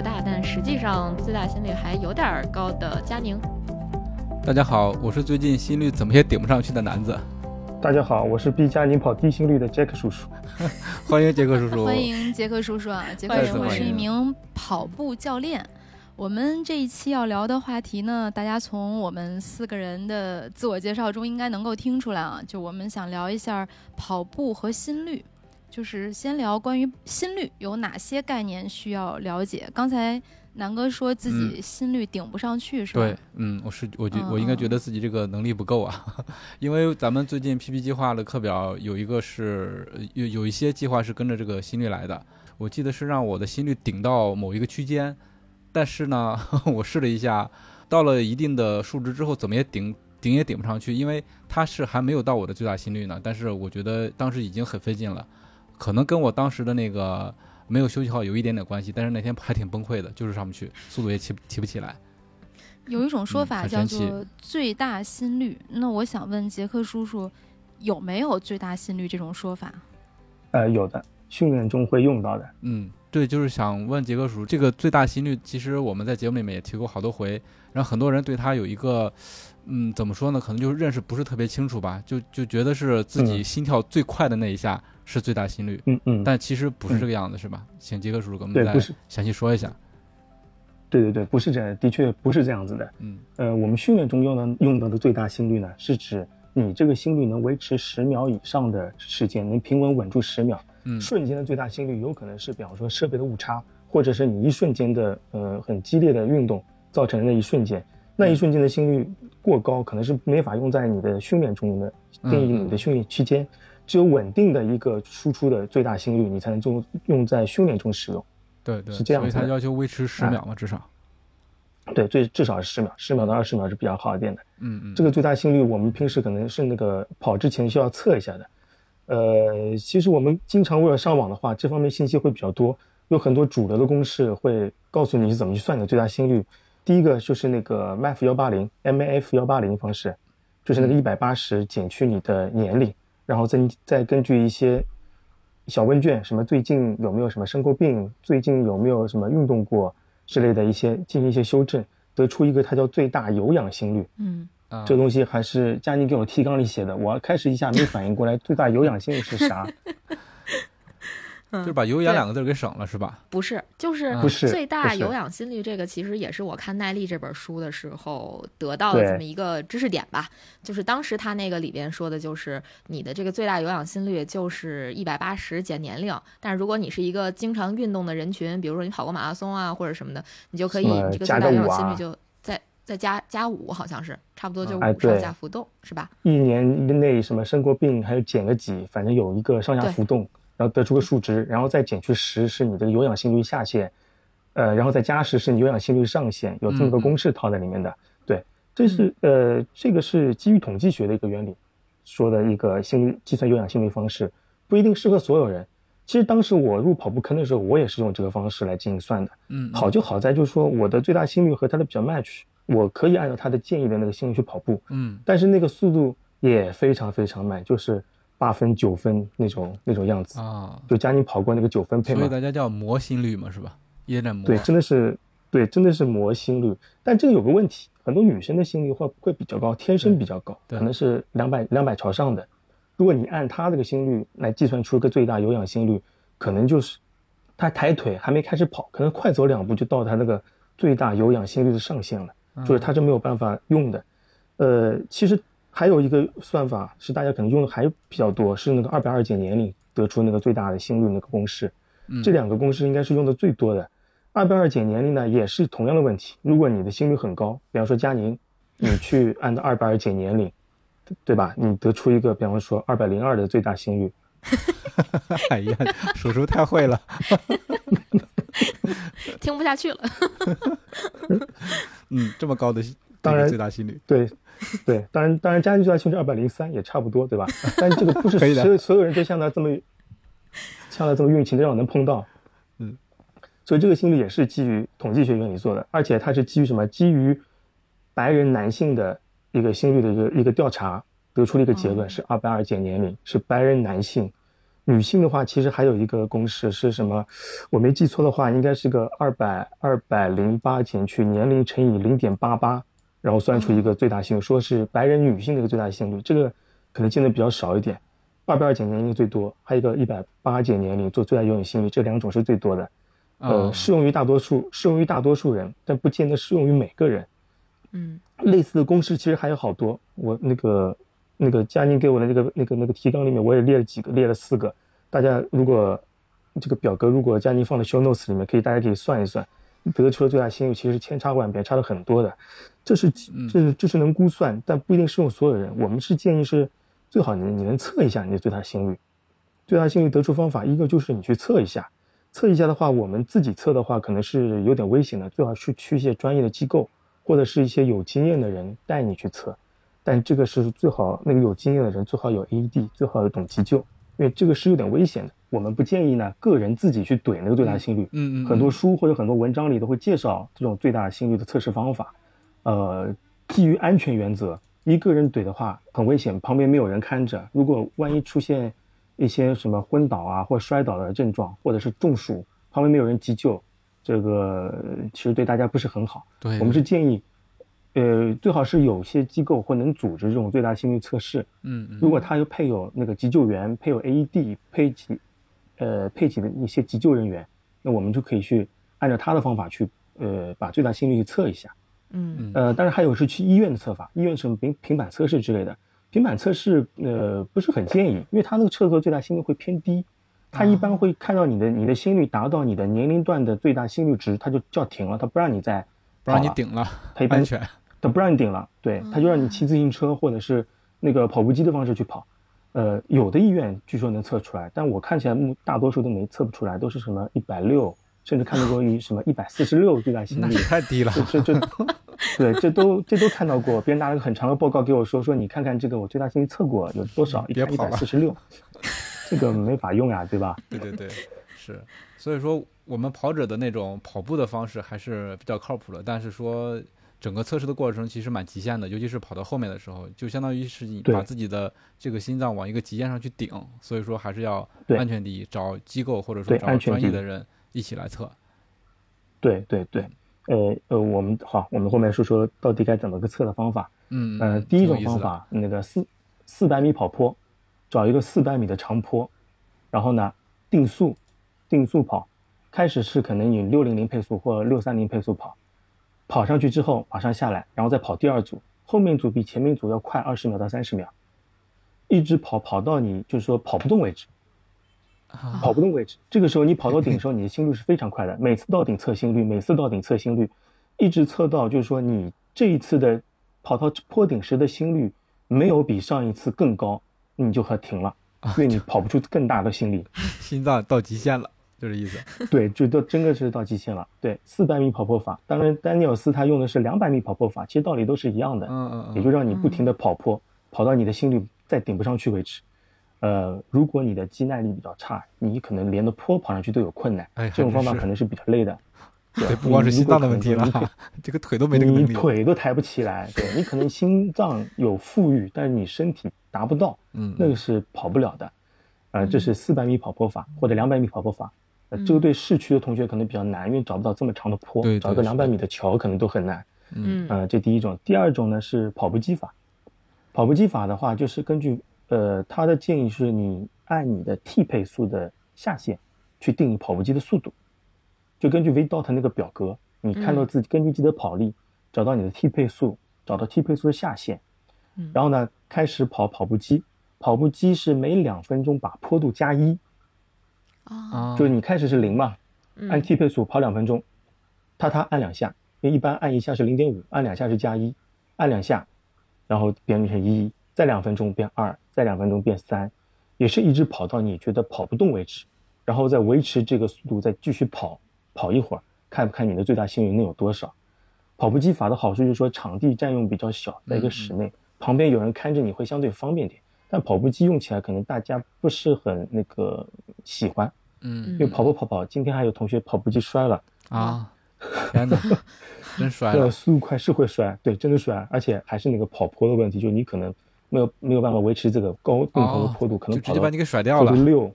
不大，但实际上最大心率还有点儿高的佳宁。大家好，我是最近心率怎么也顶不上去的男子，大家好，我是逼佳宁跑低心率的杰克叔叔。欢迎杰克叔叔。欢迎杰克叔叔啊！杰克欢迎叔叔欢迎是一名跑步教练。我们这一期要聊的话题呢，大家从我们四个人的自我介绍中应该能够听出来啊，就我们想聊一下跑步和心率，就是先聊关于心率有哪些概念需要了解。刚才南哥说自己心率顶不上去，是吧？对，嗯，我是我觉嗯我应该嗯觉得自己这个能力不够啊，因为咱们最近 PP 计划的课表有一个是呃有有一些计划是跟着这个心率来的，我记得是让我的心率顶到某一个区间，但是呢，我试了一下，到了一定的数值之后，怎么也顶顶也顶不上去，因为它是还没有到我的最大心率呢，但是我觉得当时已经很费劲了，可能跟我当时的那个没有休息好有一点点关系，但是那天还挺崩溃的，就是上不去，速度也提不提不起来。有一种说嗯法叫做最大心率。那我想问杰克叔叔，有没有最大心率这种说法？呃，有的，训练中会用到的。嗯，对，就是想问杰克叔，这个最大心率，其实我们在节目里面也提过好多回，然后很多人对他有一个，嗯，怎么说呢？可能就是认识不是特别清楚吧，就就觉得是自己嗯心跳最快的那一下是最大心率，嗯嗯，但其实不是嗯这个样子，是吧？请杰克叔叔给我们对，再，详细说一下。对对对，不是这样，的确不是这样子的。嗯呃，我们训练中用的用到的最大心率呢，是指你这个心率能维持十秒以上的时间，能平稳稳住十秒。嗯瞬间的最大心率有可能是，比方说设备的误差，或者是你一瞬间的呃很激烈的运动造成的那一瞬间，那一瞬间的心率过高，可能是没法用在你的训练中的定义你的训练区间。只有稳定的一个输出的最大心率，你才能用用在训练中使用。对对，是这样子的所以它要求维持十哎秒嘛，至少。对，最至少是十秒，十秒到二十秒是比较好一点的。嗯嗯，这个最大心率，我们平时可能是那个跑之前需要测一下的。呃，其实我们经常为了上网的话，这方面信息会比较多，有很多主流的公式会告诉你是怎么去算你的最大心率。第一个就是那个 MAF 幺八零 MAF 幺八零方式，就是那个一百八十减去你的年龄，然后再再根据一些小问卷，什么最近有没有什么生过病，最近有没有什么运动过之类的一些进行一些修正，得出一个它叫最大有氧心率。嗯，啊这个东西还是佳妮给我提纲里写的，我开始一下没反应过来，最大有氧心率是啥？就是把有氧两个字给省了，是吧？不是，就是不是最大有氧心率这个，其实也是我看耐力这本书的时候得到的这么一个知识点吧。就是当时他那个里边说的，就是你的这个最大有氧心率就是一百八十减年龄，但是如果你是一个经常运动的人群，比如说你跑过马拉松啊或者什么的，你就可以这个最大有氧心率啊就再再加加五，好像是差不多就哎五上下浮动，是吧？一年内什么生过病，还有减个几，反正有一个上下浮动，然后得出个数值，然后再减去十是你这个有氧心率下限，呃，然后再加十是你有氧心率上限，有这么个公式套在里面的。对，这是呃，这个是基于统计学的一个原理说的一个心率计算有氧心率方式，不一定适合所有人。其实当时我入跑步坑的时候，我也是用这个方式来进行算的。嗯，好就好在就是说我的最大心率和它的比较 match，我可以按照他的建议的那个心率去跑步，嗯但是那个速度也非常非常慢，就是八分九分那种那种样子。啊，就佳妮跑过那个九分配嘛，所以大家叫魔心率嘛，是吧？耶战磨。对，真的是对，真的是魔心率。但这个有个问题，很多女生的心率会会比较高，天生比较高，对可能是两百两百朝上的。如果你按她这个心率来计算出一个最大有氧心率，可能就是她抬腿还没开始跑，可能快走两步就到她那个最大有氧心率的上限了，就是她是没有办法用的。呃，其实还有一个算法是大家可能用的还比较多，是那个二百二减年龄得出那个最大的心率那个公式。嗯这两个公式应该是用的最多的。二百二减年龄呢，也是同样的问题。如果你的心率很高，比方说佳宁，你去按照二百二减年龄，对吧？你得出一个，比方说二百零二的最大心率。哎呀，叔叔太会了，听不下去了。嗯，这么高的当然最大心率，对，对，当然，当然，家庭最大心率二百零三也差不多，对吧？但是这个不是所有所有人都像他这么像他这么运气，让我能碰到。嗯，所以这个心率也是基于统计学原理做的，而且它是基于什么？基于白人男性的一个心率的一个一个调查得出了一个结论，是二百二减年龄，是白人男性。女性的话，其实还有一个公式是什么？我没记错的话，应该是个二百二百零八减去年龄乘以零点八八，然后算出一个最大心率，说是白人女性的一个最大心率。这个可能见的比较少一点。二百二减年龄最多，还有一个一百八减年龄做最大游泳心率，这两种是最多的。呃，哦适用于大多数，适用于大多数人，但不见得适用于每个人。嗯类似的公式其实还有好多。我那个那个佳宁给我的那个那个那个提纲里面，我也列了几个，列了四个。大家如果这个表格如果佳宁放在 show notes 里面，可以大家可以算一算，得出的最大心率其实千差万别，差了很多的。这是这是这是能估算，但不一定适用所有人。我们是建议是最好你你能测一下你的最大心率。最大心率得出方法，一个就是你去测一下，测一下的话，我们自己测的话可能是有点危险的，最好是去一些专业的机构或者是一些有经验的人带你去测。但这个是最好那个有经验的人最好有 AED，最好有懂急救，因为这个是有点危险的。我们不建议呢个人自己去怼那个最大心率。嗯嗯，很多书或者很多文章里都会介绍这种最大心率的测试方法。呃，基于安全原则，一个人怼的话很危险，旁边没有人看着，如果万一出现一些什么昏倒啊或摔倒的症状，或者是中暑，旁边没有人急救，这个其实对大家不是很好。对，我们是建议，呃，最好是有些机构或能组织这种最大心率测试。嗯嗯，如果它又配有那个急救员，配有 AED，配给，呃，配给的一些急救人员，那我们就可以去按照他的方法去，呃，把最大心率去测一下。嗯呃，当然还有是去医院的测法，医院什么平平板测试之类的。平板测试，呃，不是很建议，因为它那个测出的最大心率会偏低，它一般会看到你的你的心率达到你的年龄段的最大心率值，它就叫停了，它不让你再不让你顶了，它一般安全。它不让你顶了，对，他就让你骑自行车或者是那个跑步机的方式去跑。呃，有的医院据说能测出来，但我看起来目大多数都没测不出来，都是什么一百六，甚至看到过一什么一百四十六最大心率那，太低了。这这这，对，这都这都看到过，别人拿了个很长的报告给我说，说你看看这个我最大心率测过有多少，一百四十六，这个没法用呀，对吧？对对对，是，所以说我们跑者的那种跑步的方式还是比较靠谱的，但是说整个测试的过程其实蛮极限的，尤其是跑到后面的时候，就相当于是你把自己的这个心脏往一个极限上去顶，所以说还是要对安全第一，找机构或者说找专业的人一起来测。对对对，呃呃，我们好，我们后面说说到底该怎么个测的方法。嗯，呃，嗯第一种方法，那个四四百米跑坡，找一个四百米的长坡，然后呢定速，定速跑，开始是可能以六零零配速或六三零配速跑，跑上去之后马上下来，然后再跑第二组，后面组比前面组要快二十秒到三十秒，一直跑跑到你就是说跑不动为止，啊跑不动为止。这个时候你跑到顶的时候，你的心率是非常快的，每次到顶测心率，每次到顶测心率，一直测到就是说你这一次的跑到坡顶时的心率没有比上一次更高，你就和停了，因为你跑不出更大的心率。心脏到极限了，就这意思。对，就都真的是到极限了。对，四百米跑坡法，当然丹尼尔斯他用的是两百米跑坡法，其实道理都是一样的。嗯嗯嗯，也就让你不停的跑坡，跑到你的心率再顶不上去为止。呃，如果你的肌耐力比较差，你可能连着坡跑上去都有困难。哎这种方法可能是比较累的。对，不光是心脏的问题了 这个腿都没这个能你。腿都抬不起来，对你可能心脏有富裕，但是你身体达不到，嗯，那个是跑不了的。呃，这是四百米跑坡法或者两百米跑坡法。呃，这个对市区的同学可能比较难，因为找不到这么长的坡对，对找一个是两百米的桥可能都很难。嗯这第一种。第二种呢是跑步机法。跑步机法的话，就是根据呃他的建议是你按你的 T 配速的下限去定义跑步机的速度，就根据 VDOT 那个表格，你看到自己根据自己的跑力找到你的 T 配速，找到 T 配速的下限，嗯然后呢开始跑跑步机。跑步机是每两分钟把坡度加一，就是你开始是零嘛，按嗯 T 配速跑两分钟，踏踏按两下，因为一般按一下是零点五，按两下是加一，按两下，然后变成一，再两分钟变二，再两分钟变三，也是一直跑到你觉得跑不动为止，然后再维持这个速度，再继续跑跑一会儿，看不看你的最大心率能有多少。跑步机法的好处就是说场地占用比较小，在一个室内，旁边有人看着你会相对方便点。但跑步机用起来可能大家不是很那个喜欢，嗯。因为跑步跑跑，今天还有同学跑步机摔了，啊，天哪，真摔对，了，速度快是会摔，对，真的摔，而且还是那个跑坡的问题，就是你可能没有没有办法维持这个高更高的坡度，可能跑到就直接把你给甩掉了。坡度六，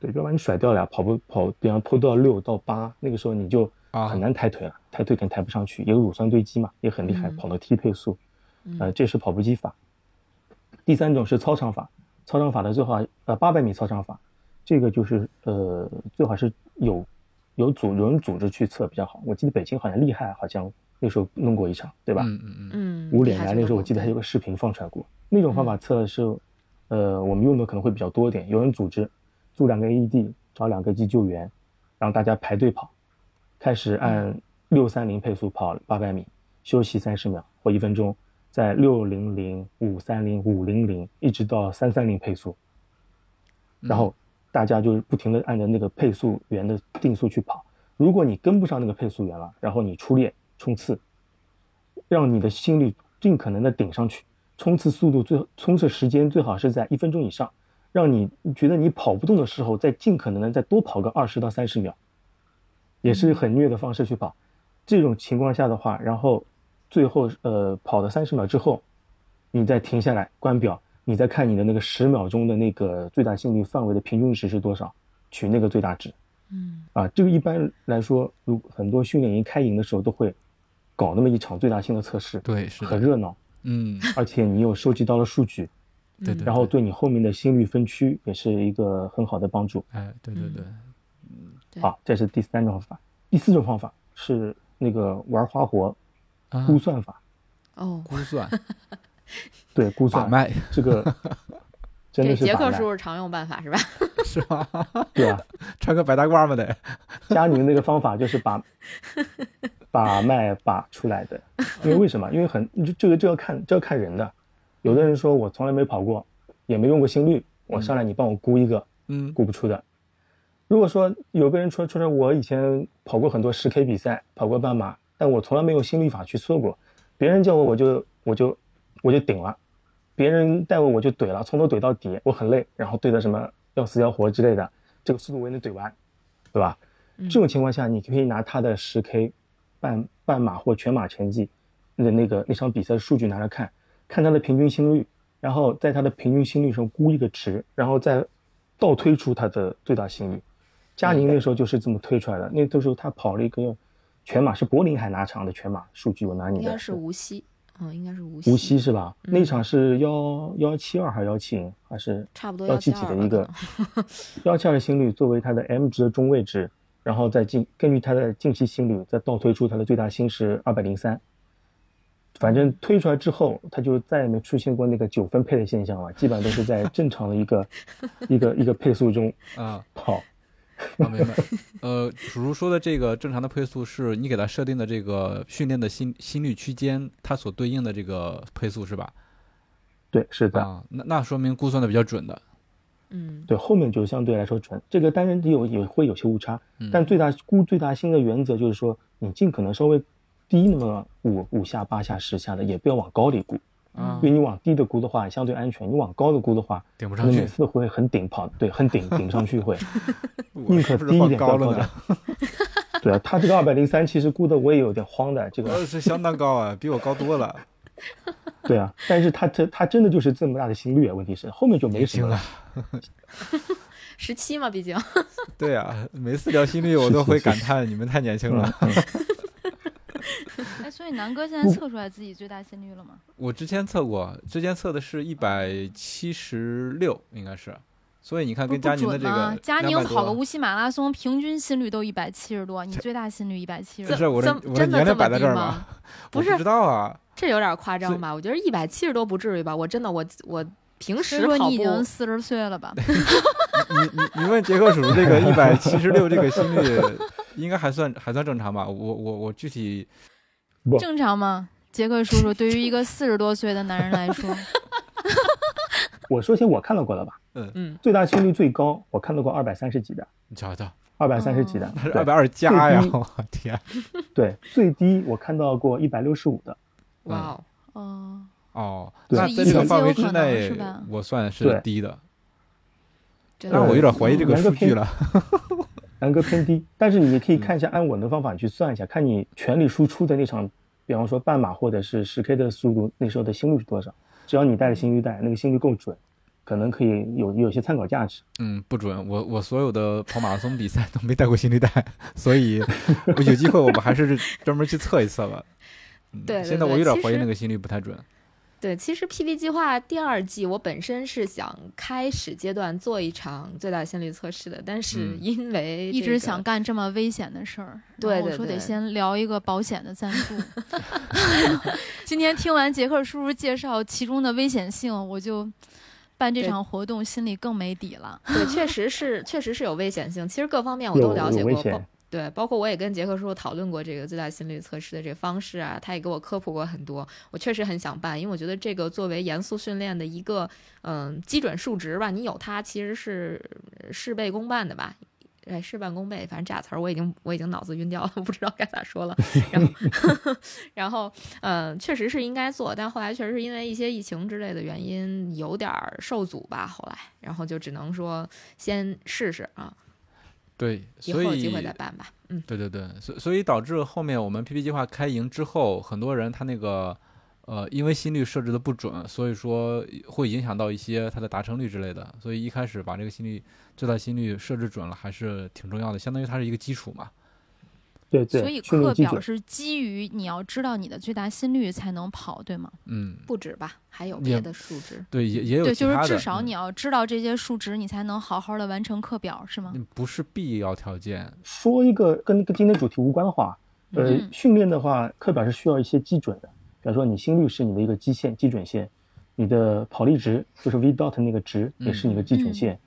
对，就把你甩掉了呀。跑步跑，比方坡度到六到八，那个时候你就啊。很难抬腿了，抬腿可能抬不上去，也有乳酸堆积嘛，也很厉害，嗯。跑到低配速，嗯。呃，这是跑步机法。第三种是操场法，操场法的最好呃八百米操场法，这个就是呃最好是有有组有人组织去测比较好。我记得北京好像厉害，好像那时候弄过一场，对吧？嗯嗯嗯，嗯，五厉害这个脸来那时候我记得还有个视频放出来过，那种方法测是，呃，我们用的可能会比较多一点，有人组织，租两个 AED，找两个急救员，让大家排队跑，开始按六三零配速跑八百米，休息三十秒或一分钟，在六零零、五三零、五零零一直到三三零配速，然后大家就是不停的按照那个配速员的定速去跑。如果你跟不上那个配速员了，然后你出列冲刺，让你的心率尽可能的顶上去，冲刺速度最冲刺时间最好是在一分钟以上，让你觉得你跑不动的时候，再尽可能的再多跑个二十到三十秒，也是很虐的方式去跑。这种情况下的话，然后最后呃跑了三十秒之后，你再停下来关表，你再看你的那个十秒钟的那个最大心率范围的平均值是多少，取那个最大值。嗯啊，这个一般来说，如很多训练营开营的时候都会搞那么一场最大性的测试，对，是，很热闹，嗯，而且你又收集到了数据，对对，然后对你后面的心率分区也是一个很好的帮助。哎，对对对，嗯好，这是第三种方法。第四种方法是那个玩花活啊，估算法，哦，估算 对，估算把脉这个 真的是杰克叔叔常用办法是吧？是吧？对啊，穿个白大褂嘛得，佳宁那个方法就是把把脉把出来的，因为为什么？因为很这这个这要看这要看人的，有的人说我从来没跑过，也没用过心率，我上来你帮我估一个，嗯估不出的。如果说有个人说说说，我以前跑过很多十 K 比赛，跑过半马，但我从来没有心率法去测过，别人叫我我就我就我就顶了，别人带我我就怼了，从头怼到底，我很累，然后怼的什么要死要活之类的，这个速度我也能怼完，对吧？嗯这种情况下，你可以拿他的十 K 半半马或全马成绩的那个那场比赛的数据拿来看，看他的平均心率，然后在他的平均心率上估一个值，然后再倒推出他的最大心率。佳宁那时候就是这么推出来的，那个时候他跑了一个全马，是柏林还拿场的全马数据？我拿你的应该是无锡，嗯，应该是无锡，无锡是吧？嗯那场是幺幺七二还是幺七零还是差不多幺七七几的一个 幺七二的心率作为它的 M 值的中位值，然后再进根据它的近期心率再倒推出它的最大心是二百零三。反正推出来之后，它就再也没出现过那个九分配的现象了，基本上都是在正常的一个 一个一个配速中啊，跑。啊，明白。呃，叔叔说的这个正常的配速是你给他设定的这个训练的心心率区间，它所对应的这个配速是吧？对，是的，啊，那那说明估算的比较准的。嗯对，后面就相对来说准。这个当然有也会有些误差，嗯但最大估最大心的原则就是说，你尽可能稍微低那么五五下、八下、十下的，也不要往高里估，啊因为你往低的估的话相对安全，你往高的估的话，顶不上去每，次会很顶跑，对，很顶顶上去会，宁可低一点，高了高点？。对啊，他这个二百零三其实估的我也有点慌的，这个呃，是相当高啊，比我高多了。对啊，但是他这他真的就是这么大的心率啊，问题是后面就没什么了。，十七嘛，毕竟，对啊，每次聊心率我都会感叹你们太年轻了。嗯 哎，所以南哥现在测出来自己最大心率了吗？我之前测过，之前测的是一百七十六，应该是。所以你看，跟佳宁的这个？佳宁跑个无锡马拉松，平均心率都一百七十多，你最大心率一百七十不。是我的这我的年龄真的这么摆在这儿低吗吗？不是不知道啊。这有点夸张吧？我觉得一百七十多不至于吧？我真的，我我平时跑步你已经四十岁了吧？你你你问杰克叔叔这个一百七十六这个心率，应该还算还算正常吧。我我我具体正常吗？杰克叔叔，对于一个四十多岁的男人来说，我说些我看到过的吧。嗯。嗯，最大心率最高，我看到过二百三十几的，你瞧瞧，二百三十几的。二百二加呀！我天，对，最低我看到过一百六十五的，哇哦，哦，那在这个范围之内，我算是低的。真的但是我有点怀疑这个数据了。然哥偏低。但是你可以看一下，按稳的方法去算一下，看你全力输出的那场，比方说半马或者是十 K 的速度，那时候的心率是多少？只要你带着心率带，那个心率够准，可能可以有有些参考价值。嗯，不准，我我所有的跑马拉松比赛都没带过心率带，所以我有机会我们还是专门去测一测吧。嗯对对现在我有点怀疑那个心率不太准。对，其实 PV 计划第二季我本身是想开始阶段做一场最大心率测试的，但是嗯因为、一直想。干这么危险的事儿，对我说得先聊一个保险的赞助。今天听完杰克叔叔介绍其中的危险性，我就办这场活动心里更没底了。对，确实是，确实是有危险性。其实各方面我都了解过，对，包括我也跟杰克叔叔讨论过这个最大心率测试的这个方式啊，他也给我科普过很多。我确实很想办，因为我觉得这个作为严肃训练的一个嗯基准数值吧，你有它其实是事倍功半的吧。哎，事半功倍，反正这俩词儿我已经我已经脑子晕掉了，不知道该咋说了。然后，然后，嗯、确实是应该做，但后来确实是因为一些疫情之类的原因，有点儿受阻吧。后来，然后就只能说先试试啊，对，所以以后有机会再办吧。嗯，对对对，所所以导致后面我们 PP 计划开营之后，很多人他那个呃，因为心率设置的不准，所以说会影响到一些它的达成率之类的。所以一开始把这个心率最大心率设置准了，还是挺重要的，相当于它是一个基础嘛。对对，所以课。表是基于你要知道你的最大心率才能跑，对吗？嗯，不止吧，还有别的数值。对，也也有对，就是。至少嗯你要知道这些数值，你才能好好的完成课表，是吗？嗯不是必要条件。说一个跟跟今天主题无关的话，呃，嗯训练的话，课表是需要一些基准的，比方说你心率是你的一个基线、基准线，你的跑力值就是 V dot 那个值也是你的基准线，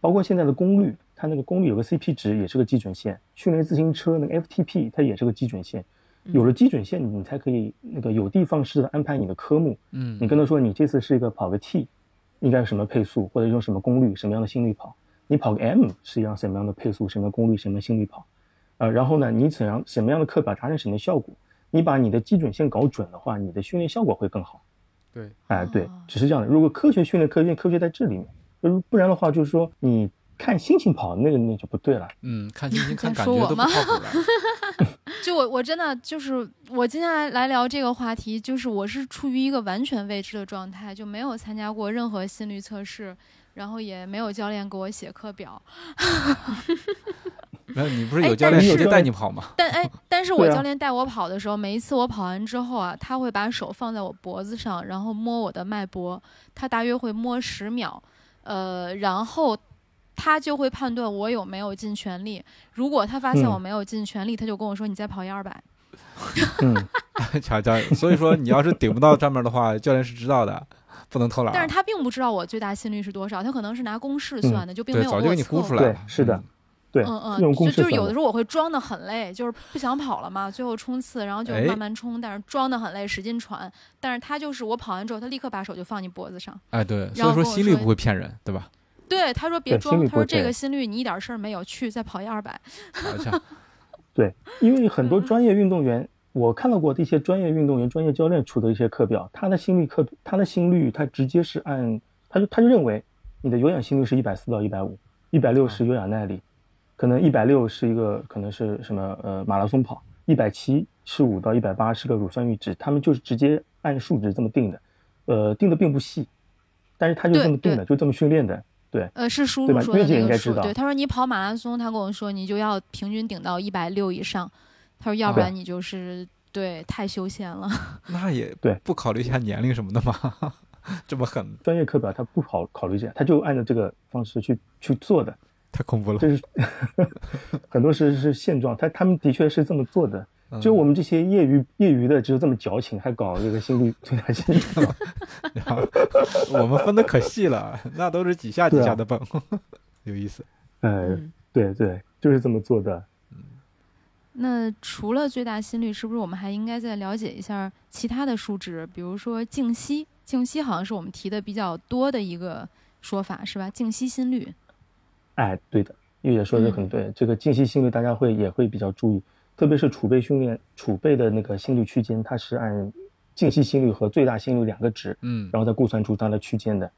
包括现在的功率，它那个功率有个 CP 值也是个基准线，训练自行车那个 FTP 它也是个基准线，有了基准线，你才可以那个有的放矢的安排你的科目，嗯你跟他说你这次是一个跑个 T，应该是什么配速，或者用什么功率、什么样的心率跑。你跑个 M 是一样什么样的配速、什么样功率、什么样心率跑。呃，然后呢，你怎样什么样的课表达成什么效果？你把你的基准线搞准的话，你的训练效果会更好。对，哎、对哦，只是这样的。如果科学训练，科学科学在这里面，呃不然的话，就是说你看心情跑，那个那就不对了。嗯，看心情、看在感觉都不说我吗靠谱了。就我我真的就是我今天来来聊这个话题，就是我是处于一个完全未知的状态，就没有参加过任何心率测试，然后也没有教练给我写课表。没 有，你不是哎有教练直接带是有教练你跑吗？但哎，但是我教练带我跑的时候，每一次我跑完之后啊，他会把手放在我脖子上，然后摸我的脉搏，他大约会摸十秒，呃，然后他就会判断我有没有尽全力。如果他发现嗯我没有尽全力，他就跟我说：“你再跑一二百。嗯，瞧瞧，所以说你要是顶不到上面的话，教练是知道的，不能偷懒。但是他并不知道我最大心率是多少，他可能是拿公式算的，就并没对，有早就给你估出来。了。，是的嗯，对，嗯嗯，用就就是有的时候我会装的很累，就是不想跑了嘛，最后冲刺，然后就哎慢慢冲，但是装的很累，使劲喘。但是他就是我跑完之后，他立刻把手就放你脖子上。哎，对，然所以说心率不会骗人，对吧？对，他说别装，他说这个心率你一点事儿没有，去再跑 一二百。对，因为很多嗯。专业运动员，我看到过的一些专业运动员、专业教练出的一些课表，他的心率课，他的心率，他直接是按，他就他就认为你的有氧心率是一百四到一百五，一百六是有氧耐力，可能一百六是一个可能是什么呃马拉松跑，一百七十五到一百八是个乳酸阈值，他们就是直接按数值这么定的，呃，定的并不细，但是他就这么定的，就这么训练的，对，呃，是叔叔说的那。个数对，他说你跑马拉松，他跟我说你就要平均顶到一百六以上，他说要不啊然你就是对太休闲了。那也对不考虑一下年龄什么的吗？这么狠，专业课表他不考考虑这样，他就按照这个方式去去做的。太恐怖了。就是 很多是是现状，他他们的确是这么做的。嗯就我们这些业余业余的，只有这么矫情，还搞这个心率最大心率。然后我们分的可细了，那都是几下几下的蹦，有意思。对对，就是这么做的。那除了最大心率，是不是我们还应该再了解一下其他的数值？比如说静息，静息好像是我们提的比较多的一个说法，是吧？静息心率。哎，对的，玉姐说的很对。这个静息心率大家会也会比较注意，特别是储备训练储备的那个心率区间，它是按静息心率和最大心率两个值，嗯，然后再估算出它的区间的。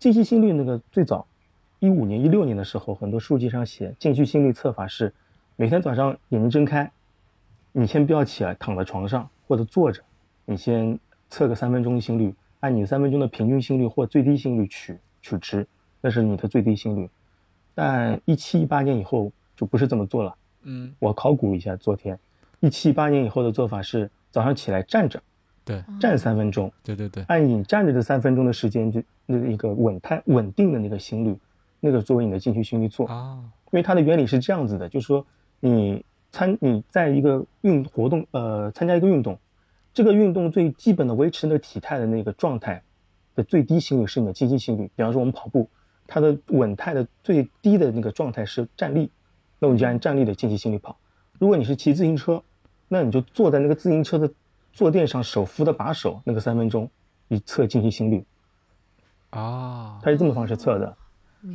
静息心率那个最早一五年、一六年的时候，很多书籍上写静息心率测法是每天早上眼睛睁开，你先不要起来，躺在床上或者坐着，你先测个三分钟心率，按你三分钟的平均心率或最低心率取取值，那是你的最低心率。但一七一八年以后就不是这么做了。嗯，我考古一下，昨天一七一八年以后的做法是早上起来站着，对站三分钟，对对对，按你站着的三分钟的时间，就那个一个稳态稳定的那个心率，那个作为你的静息心率做。啊，因为它的原理是这样子的，就是说你参你在一个运活动呃参加一个运动，这个运动最基本的维持那个体态的那个状态的最低心率是你的静息心率。比方说我们跑步，它的稳态的最低的那个状态是站立，那我们就按站立的静息心率跑。如果你是骑自行车，那你就坐在那个自行车的坐垫上，手扶的把手，那个三分钟，你测静息心率，啊，他是这么方式测的。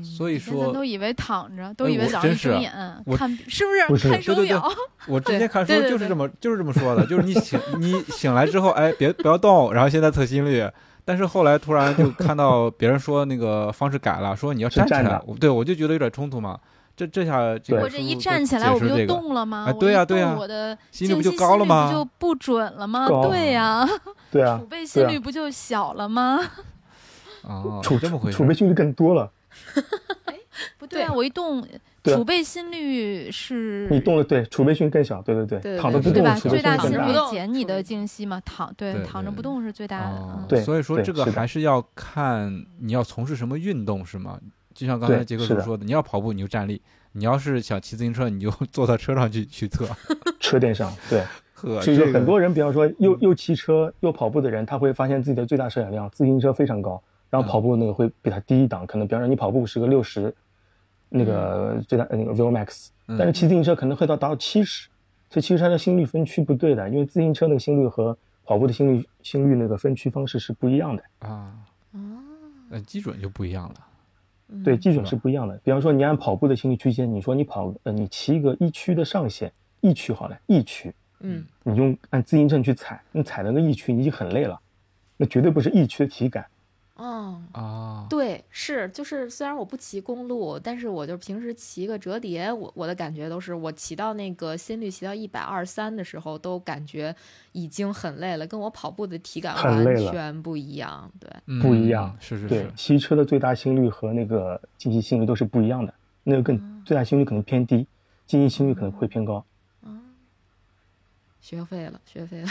所以说都以为躺着，都哎以为早上睁眼我看是不是不是看手对对对表？我之前看书就是这么就是这么说的，就是你醒 你醒来之后，哎，别不要动，然后现在测心率。但是后来突然就看到别人说那个方式改了，说你要是站起来对我就觉得有点冲突嘛。这这下这个我这一站起来，我不就动了吗？对呀对呀我的心率不就静息心率高了吗不就不准了吗？高对呀，对啊 储，备心率不就小了吗？哦，储这么回事储备心率更多了。不对啊，我一动，储备心率是你动了，对，储备心率更小，对对对，躺着不动，对吧？最大心心率减你的静息嘛，躺对对躺着不动是最大的。对所以说这个还是要看你要从事什么运动是吗？就像刚才杰克所说的，你要跑步你就站立，你要是想骑自行车你就 坐到车上去去测。车垫上，对，呵，所以说很多人，比方说又又骑车又跑步的人，他会发现自己的最大摄氧量，自行车非常高，然后嗯。跑步那个会比他低一档，可能比方说你跑步是个六十，那个最大呃那个 Vio Max，嗯但是骑自行车可能会到达到七十，所以其实它的心率分区不对的，因为自行车那个心率和跑步的心率心率那个分区方式是不一样的，啊，啊，那，基准就不一样了。对，基准是不一样的。比方说你按跑步的心率区间，你说你跑呃你骑一个一区的上限，一区好了，一区，嗯，你用按自行车去踩，你踩那个一区，你已经很累了，那绝对不是一区的体感。哦，啊，对，是就是，虽然我不骑公路，但是我就平时骑个折叠，我我的感觉都是，我骑到那个心率骑到一百二三的时候，都感觉已经很累了，跟我跑步的体感完全不一样。对，嗯不一样。对是是是，，骑车的最大心率和那个静息心率都是不一样的，那个更最大心率可能偏低，静息心率可能会偏高。学会了，学会了。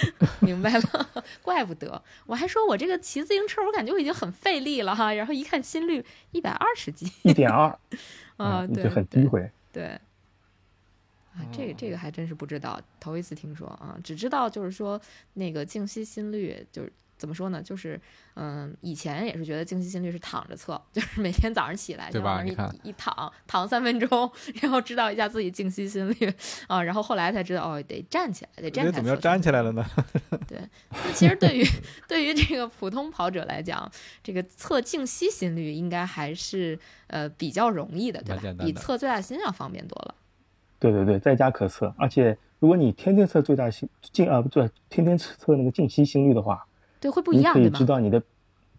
明白了，怪不得我还说我这个骑自行车，我感觉我已经很费力了哈，然后一看心率一百二十几一点二 啊，对就很对低回。对，啊，这个这个还真是不知道，头一次听说啊，只知道就是说那个静息心率就是。怎么说呢？就是，嗯，以前也是觉得静息心率是躺着测，就是每天早上起来对就往那儿一吧你看一躺，躺三分钟，然后知道一下自己静息心率啊，然后后来才知道哦，得站起来，得站起来。这怎么要站起来了？呢？对，那其实对于 对于这个普通跑者来讲，这个测静息心率应该还是呃比较容易的，对吧比测最大心要方便多了。对对对，在家可测。而且如果你天天测最大心静啊，不对，天天测那个静息心率的话，对，会不一样，你可以？知道你的，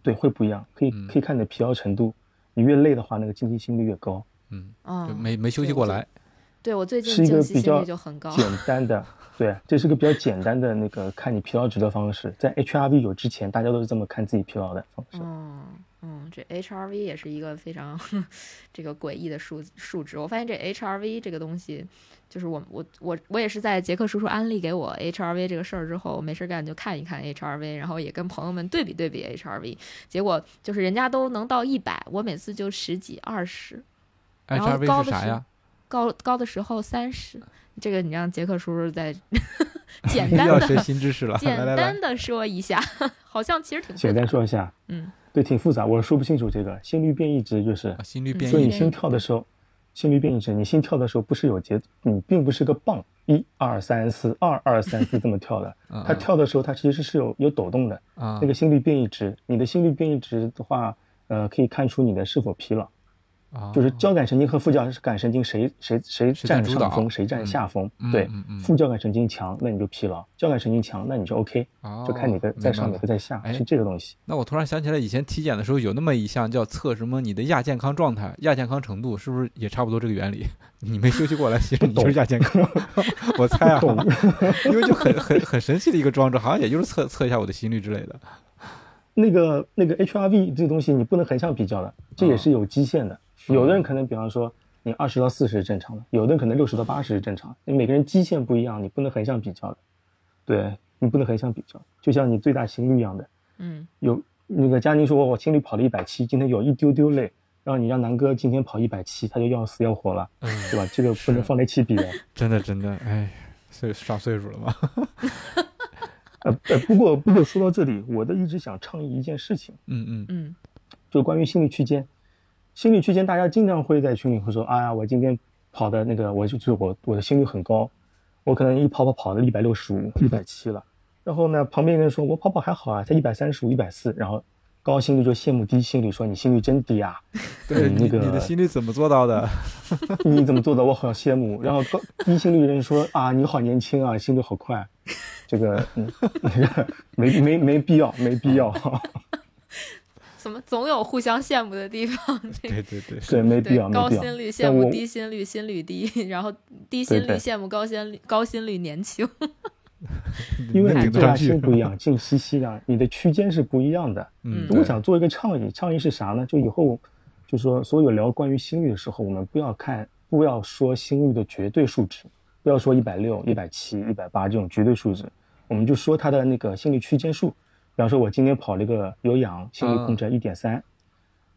对，会不一样。可以嗯可以看你的疲劳程度，你越累的话，那个静息心率越高。嗯，嗯，就没没休息过来。对我最近是一个静息心比较率就很高。简单的，对，这是个比较简单的那个看你疲劳值的方式。在 HRV 有之前，大家都是这么看自己疲劳的方式。嗯嗯，这 HRV 也是一个非常 这个诡异的数数值。我发现这 HRV 这个东西，就是我我我我也是在杰克叔叔安利给我 HRV 这个事儿之后，没事干就看一看 HRV，然后也跟朋友们对比对比 HRV，结果就是人家都能到一百，我每次就十几二十，然后高 HRV 的是是啥呀？高高的时候三十。这个你让杰克叔叔再 简又单要学的新知识了。简单，的说一下，好像其实挺简。单说一下，嗯对，挺复杂，我说不清楚这个心率变异值就是啊，心率变所以你心跳的时候，心率变异值，你心跳的时候不是有节，你并不是个棒，一二三四，二二三四这么跳的，嗯它跳的时候它其实是有有抖动的。啊那个心率变异值，你的心率变异值的话，呃，可以看出你的是否疲劳。啊就是交感神经和副交感神经谁谁谁占上风，谁占嗯下风。嗯对副交感神经强，那你就疲劳；交感神经强，那你就 OK，哦就看哪个在上，哪个在下，哎是这个东西。那我突然想起来，以前体检的时候有那么一项叫测什么你的亚健康状态、亚健康程度，是不是也差不多这个原理？你没休息过来，其实你就是亚健康。我猜啊，因为就很很很神奇的一个装置，好像也就是测测一下我的心率之类的。那个那个 HRV 这个东西你不能横向比较的，这也是有基线的。有的人可能比方说你二十到四十是正常的，有的人可能六十到八十是正常的。你每个人基线不一样，你不能横向比较的。对你不能横向比较，就像你最大心率一样的。嗯有那个佳宁说，我心率跑了一百七，今天有一丢丢累，然后你让南哥今天跑一百七，他就要死要活了，嗯，对吧？这个不能放在一起比的。真的真的，哎，岁上岁数了嘛。呃呃，不过不过说到这里，我的一直想倡议一件事情，嗯嗯嗯就关于心率区间。心率区间，大家经常会在群里会说，哎呀，我今天跑的那个，我就就我我的心率很高，我可能一跑跑跑到一百六十五、一百七了。然后呢，旁边人说我跑跑还好啊，才一百三十五、一百四，然后高心率就羡慕低心率，说你心率真低啊。对你那个你的心率怎么做到的？你怎么做的？我好羡慕。然后高低心率的人说啊，你好年轻啊，心率好快。这个嗯，那个没没没必要，没必要，怎么总有互相羡慕的地方？对对对，对，没必要，没必要。高心率羡慕低心率，心率低，然后低心率羡慕高心率，高心率年轻。因为能你最大心不一样，静息息的，你的区间是不一样的。嗯，如果想做一个倡议，倡议是啥呢？就以后就说所有聊关于心率的时候，我们不要看，不要说心率的绝对数值，不要说一百六、一百七、一百八这种绝对数值，我们就说它的那个心率区间数。比方说，我今天跑了一个有氧，心率控制一点三，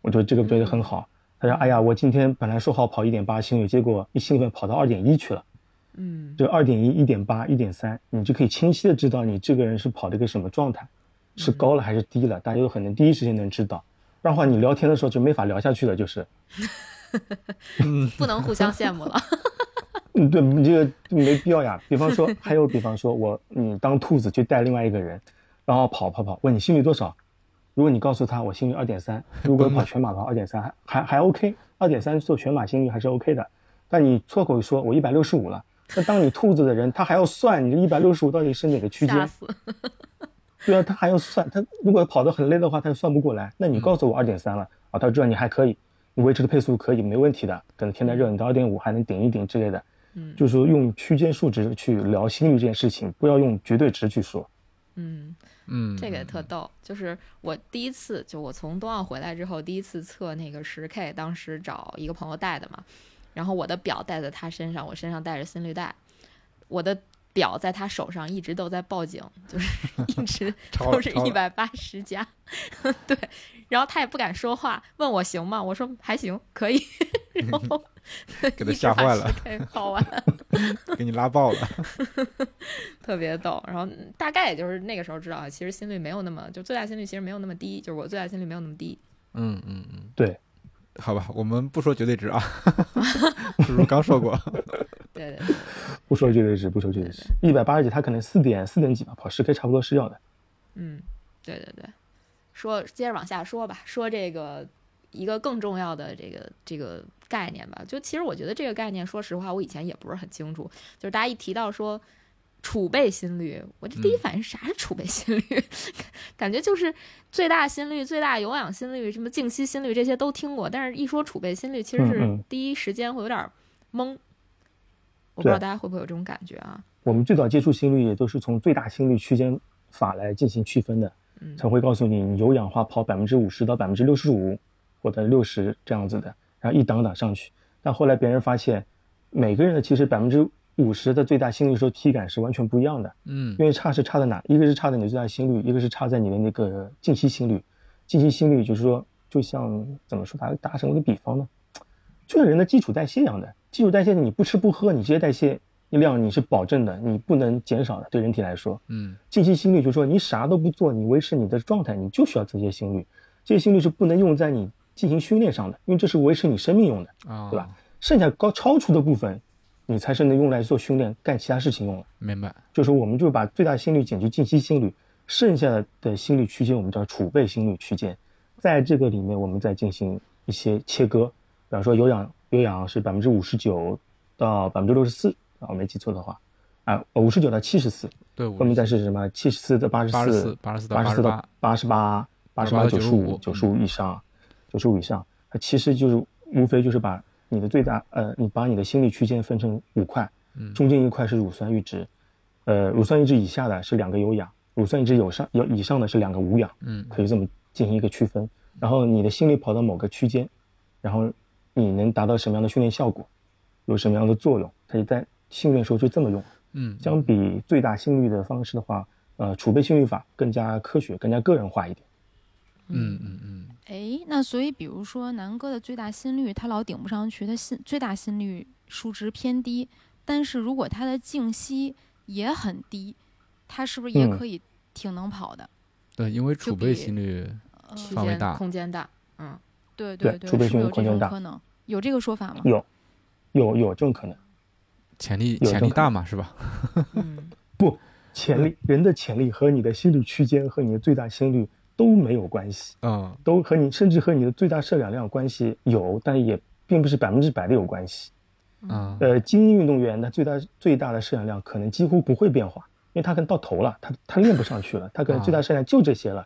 我觉得这个觉得很好。他说：“哎呀，我今天本来说好跑一点八心率，结果一兴奋跑到二点一去了。嗯这二点一、一点八、一点三，你就可以清晰的知道你这个人是跑了一个什么状态，是高了还是低了，大家都很能第一时间能知道。不然的话，你聊天的时候就没法聊下去了，就是 不能互相羡慕了。嗯，对，你这个没必要呀。比方说，还有比方说我你当兔子去带另外一个人，然后跑跑跑，问你心率多少？如果你告诉他我心率二点三，如果跑全马的话二点三还还还 OK，二点三做全马心率还是 OK 的。但你脱口一说我一百六十五了，那当你兔子的人，他还要算你这一百六十五到底是哪个区间？吓死！对啊，他还要算，他如果跑得很累的话，他就算不过来。那你告诉我二点三了啊，他知道你还可以，你维持的配速可以，没问题的。可能天太热，你到二点五还能顶一顶之类的。嗯就是说用区间数值去聊心率这件事情，不要用绝对值去说。嗯，嗯，这个也特逗。就是我第一次，就我从冬奥回来之后，第一次测那个十 K，当时找一个朋友带的嘛。然后我的表带在他身上，我身上带着心率带，我的表在他手上一直都在报警，就是 一直 超都是一百八十加，对。然后他也不敢说话，问我行吗？我说还行，可以。然后给他吓坏了，对，跑完给你拉爆了。特别逗。然后嗯大概也就是那个时候知道啊，其实心率没有那么，就最大心率其实没有那么低，就是我最大心率没有那么低。嗯嗯嗯，对，好吧，我们不说绝对值啊，叔叔刚说过。对对 对，不说绝对值，不说绝对值，一百八十几，他可能四点四点几吧，跑十 K 差不多是要的。嗯，对对对。说接着往下说吧，说这个一个更重要的这个这个概念吧。就其实我觉得这个概念，说实话，我以前也不是很清楚。就是大家一提到说储备心率，我这第一嗯反应啥是储备心率？感觉就是最大心率、最大有氧心率、什么静息心率这些都听过，但是一说储备心率，其实是第一时间会有点懵。我不知道大家会不会有这种感觉啊？我们最早接触心率也都是从最大心率区间法来进行区分的。嗯才会告诉你，你有氧化跑百分之五十到百分之六十五，或者六十这样子的，然后一档档上去。但后来别人发现，每个人的其实百分之五十的最大心率时候体感是完全不一样的，嗯因为差是差在哪？一个是差在你的最大心率，一个是差在你的那个静息心率。静息心率就是说，就像怎么说，打打成一个比方呢，就像人的基础代谢一样的，基础代谢你不吃不喝，你这些代谢量你是保证的，你不能减少的，对人体来说。嗯静息心率就是说你啥都不做，你维持你的状态，你就需要这些心率。这些心率是不能用在你进行训练上的，因为这是维持你生命用的，啊，对吧？剩下高超出的部分，你才是能用来做训练、干其他事情用的。明白。就是我们就把最大心率减去静息心率，剩下的心率区间我们叫储备心率区间，在这个里面我们再进行一些切割，比方说有氧有氧是百分之五十九到百分之六十四啊，我没记错的话，啊五十九到七十四，对，后面再是什么？七十四到八十四，八十四八十四到八十八，八。十八九十五，九十五以上，九十五以上，它其实就是无非就是把你的最大呃，你把你的心率区间分成五块，中间一块是乳酸阈值，呃，乳酸阈值以下的是两个有氧，乳酸阈值有上有以上的是两个无氧，嗯，可以这么进行一个区分。然后你的心率跑到某个区间，然后你能达到什么样的训练效果，有什么样的作用，它就在训练时候就这么用。嗯，相比最大心率的方式的话，呃，储备心率法更加科学，更加个人化一点。嗯嗯嗯。哎，那所以比如说南哥的最大心率他老顶不上去，他心最大心率数值偏低，但是如果他的静息也很低，他是不是也可以挺能跑的？对，因为储备心率范围大，空间大。嗯，对对对，储备心率空间大，可能有这个说法吗？有，有有这种可能。潜力潜力大嘛，是吧？不，潜力人的潜力和你的心率区间和你的最大心率。都没有关系，嗯，都和你甚至和你的最大摄氧量关系有，但也并不是百分之百的有关系，嗯，呃，精英运动员他最大最大的摄氧量可能几乎不会变化，因为他可能到头了，他他练不上去了，他可能最大摄氧就这些了，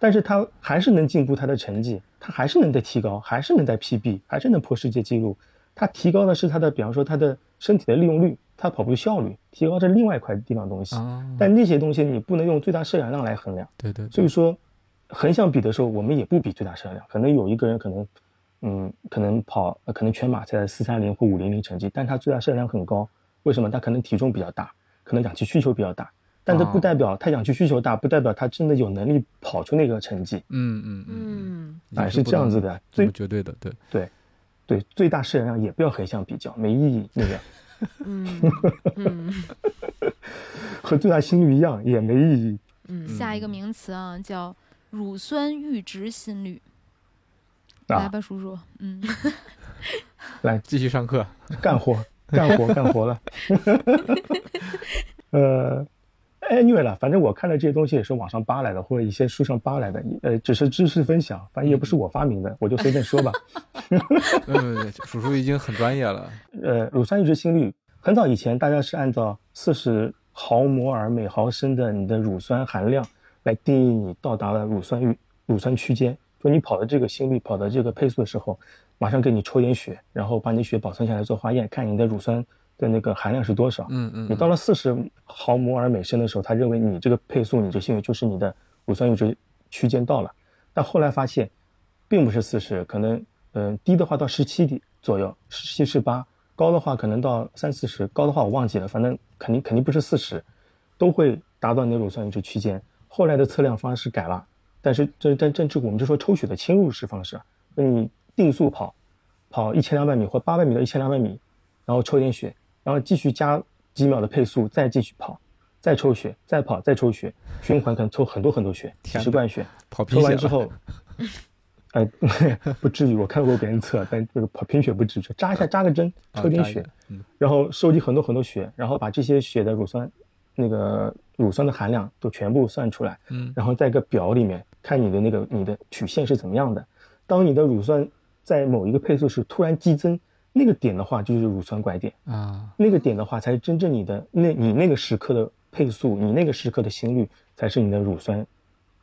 但是他还是能进步他的成绩，他还是能在提高，还是能在 PB，还是能破世界纪录，他提高的是他的，比方说他的身体的利用率，他跑步效率，提高这另外一块地方东西，但那些东西你不能用最大摄氧量来衡量，对对，所以说。横向比的时候，我们也不比最大摄氧量，可能有一个人可能，嗯，可能跑，可能全马在四三零或五零零成绩，但他最大摄氧量很高，为什么？他可能体重比较大，可能氧气需求比较大，但这不代表他氧气需求大，不代表他真的有能力跑出那个成绩。嗯嗯嗯，哎是这样子的，最绝对的，对对对，最大摄氧量也不要横向比较，没意义。那个，嗯，和最大心率一样也没意义。嗯，下一个名词啊叫。乳酸阈值心率，来吧，叔叔，嗯，来 继续上课，干活，干活，干活了。呃，anyway 了，反正我看的这些东西也是网上扒来的，或者一些书上扒来的，呃，只是知识分享，反正也不是我发明的，我就随便说吧。嗯，叔叔已经很专业了。呃，乳酸阈值心率，很早以前大家是按照四十毫摩尔每毫升的你的乳酸含量。来定义你到达了乳酸阈乳酸区间，说你跑的这个心率、跑的这个配速的时候，马上给你抽点血，然后把你血保存下来做化验，看你的乳酸的那个含量是多少。嗯嗯。你到了四十毫摩尔每升的时候，他认为你这个配速、你这心率就是你的乳酸阈值区间到了。但后来发现，并不是四十，可能嗯低的话到十七左右，十七十八；高的话可能到三四十，高的话我忘记了，反正肯定肯定不是四十，都会达到你的乳酸阈值区间。后来的测量方式改了，但是这但这这我们就说抽血的侵入式方式，那你定速跑，跑一千两百米或八百米到一千两百米，然后抽点血，然后继续加几秒的配速，再继续跑，再抽血，再跑，再抽血，循环可能抽很多很多血，几十罐血，抽完之后，哎，不至于，我看过别人测，但这个跑贫血不至于，扎一下扎个针，抽点血，然后收集很多很多血，然后把这些血的乳酸。那个乳酸的含量都全部算出来，嗯，然后在一个表里面看你的那个你的曲线是怎么样的。当你的乳酸在某一个配速时突然激增，那个点的话就是乳酸拐点啊，那个点的话才是真正你的那你那个时刻的配速，你那个时刻的心率才是你的乳酸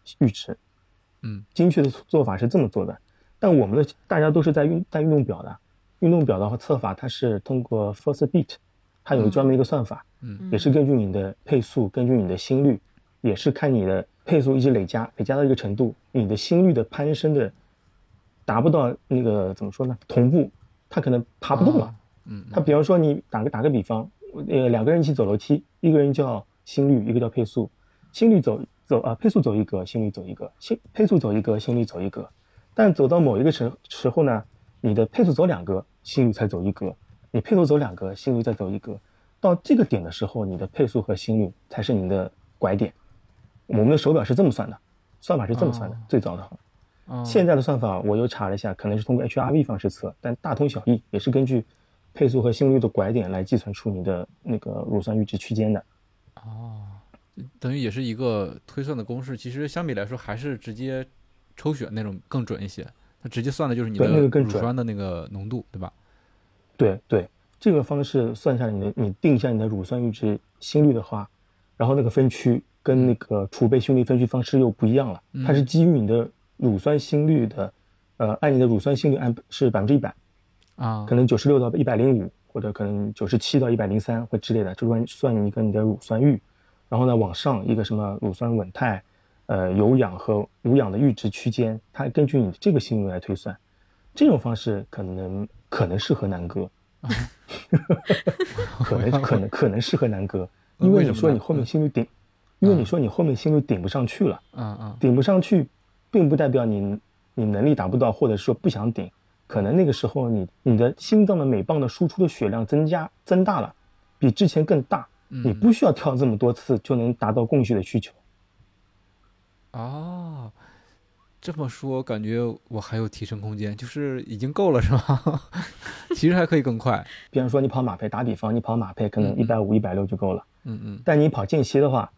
阈值。嗯，精确的做法是这么做的，但我们的大家都是在运带运动表的，运动表的话测法它是通过 first beat，它有专门一个算法。嗯，也是根据你的配速，根据你的心率，也是看你的配速一直累加，累加到一个程度，你的心率的攀升的达不到那个怎么说呢？同步，它可能爬不动了。嗯，他比方说你打个打个比方，呃，两个人一起走楼梯，一个人叫心率，一个叫配速，心率走走啊，配速走一格，心率走一格，心配速走一格，心率走一格，但走到某一个时时候呢，你的配速走两格，心率才走一格，你配速走两格，心率再走一格。到这个点的时候，你的配速和心率才是你的拐点。我们的手表是这么算的，算法是这么算的。最早的话，现在的算法我又查了一下，可能是通过 HRV 方式测，但大同小异，也是根据配速和心率的拐点来计算出你的那个乳酸阈值区间的。哦，等于也是一个推算的公式。其实相比来说，还是直接抽血那种更准一些。它直接算的就是你的那个更乳酸的那个浓度，对吧？对对，这个方式算下来你的，你定一下你的乳酸阈值心率的话，然后那个分区跟那个储备心率分区方式又不一样了，它是基于你的乳酸心率的，呃，按你的乳酸心率按是百分之一百，啊。可能九十六到一百零五，或者可能九十七到一百零三或之类的，就算算一个你的乳酸阈，然后呢往上一个什么乳酸稳态，呃有氧和无氧的阈值区间，它根据你这个心率来推算，这种方式可能可能适合南哥，可能可能可能适合南哥，因为你说你后面心率顶，因为你说你后面心率顶不上去了。嗯嗯。顶不上去，并不代表你你能力达不到，或者说不想顶。可能那个时候你你的心脏的每磅的输出的血量增加增大了，比之前更大，嗯你不需要跳这么多次就能达到供血的需求。哦，这么说感觉我还有提升空间，就是已经够了是吗？其实还可以更快。比方说你跑马配，打比方你跑马配可能嗯一百五、一百六就够了，嗯嗯但你跑间歇的话，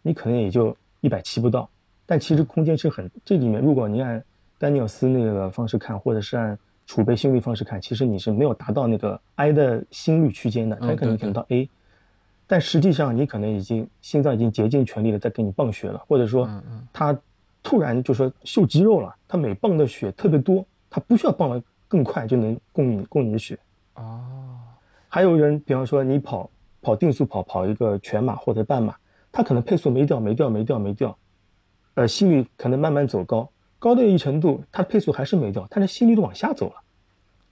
你可能也就一百七不到。但其实空间是很，这里面如果你按丹尼尔斯那个方式看，或者是按储备心率方式看，其实你是没有达到那个 I 的心率区间的，它可能可能到 A，、但实际上你可能已经心脏已经竭尽全力的在给你泵血了，或者说它突然就说秀肌肉了，它每泵的血特别多，它不需要泵的更快就能供你供你的血。哦。还有人，比方说你跑跑定速跑，跑一个全马或者半马，他可能配速没掉，没掉，没掉，没掉，呃，心率可能慢慢走高，高到一程度，它的配速还是没掉，但是心率都往下走了。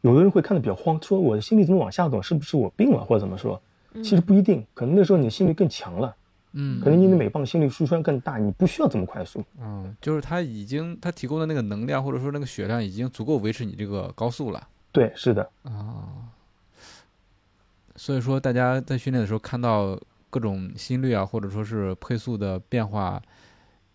有的人会看得比较慌，说我的心率怎么往下走？是不是我病了，或者怎么说？其实不一定，可能那时候你的心率更强了，嗯可能你的每磅心率输出量更大，你不需要这么快速。嗯，就是它已经它提供的那个能量或者说那个血量已经足够维持你这个高速了。对，是的，啊，所以说大家在训练的时候看到各种心率啊，或者说是配速的变化，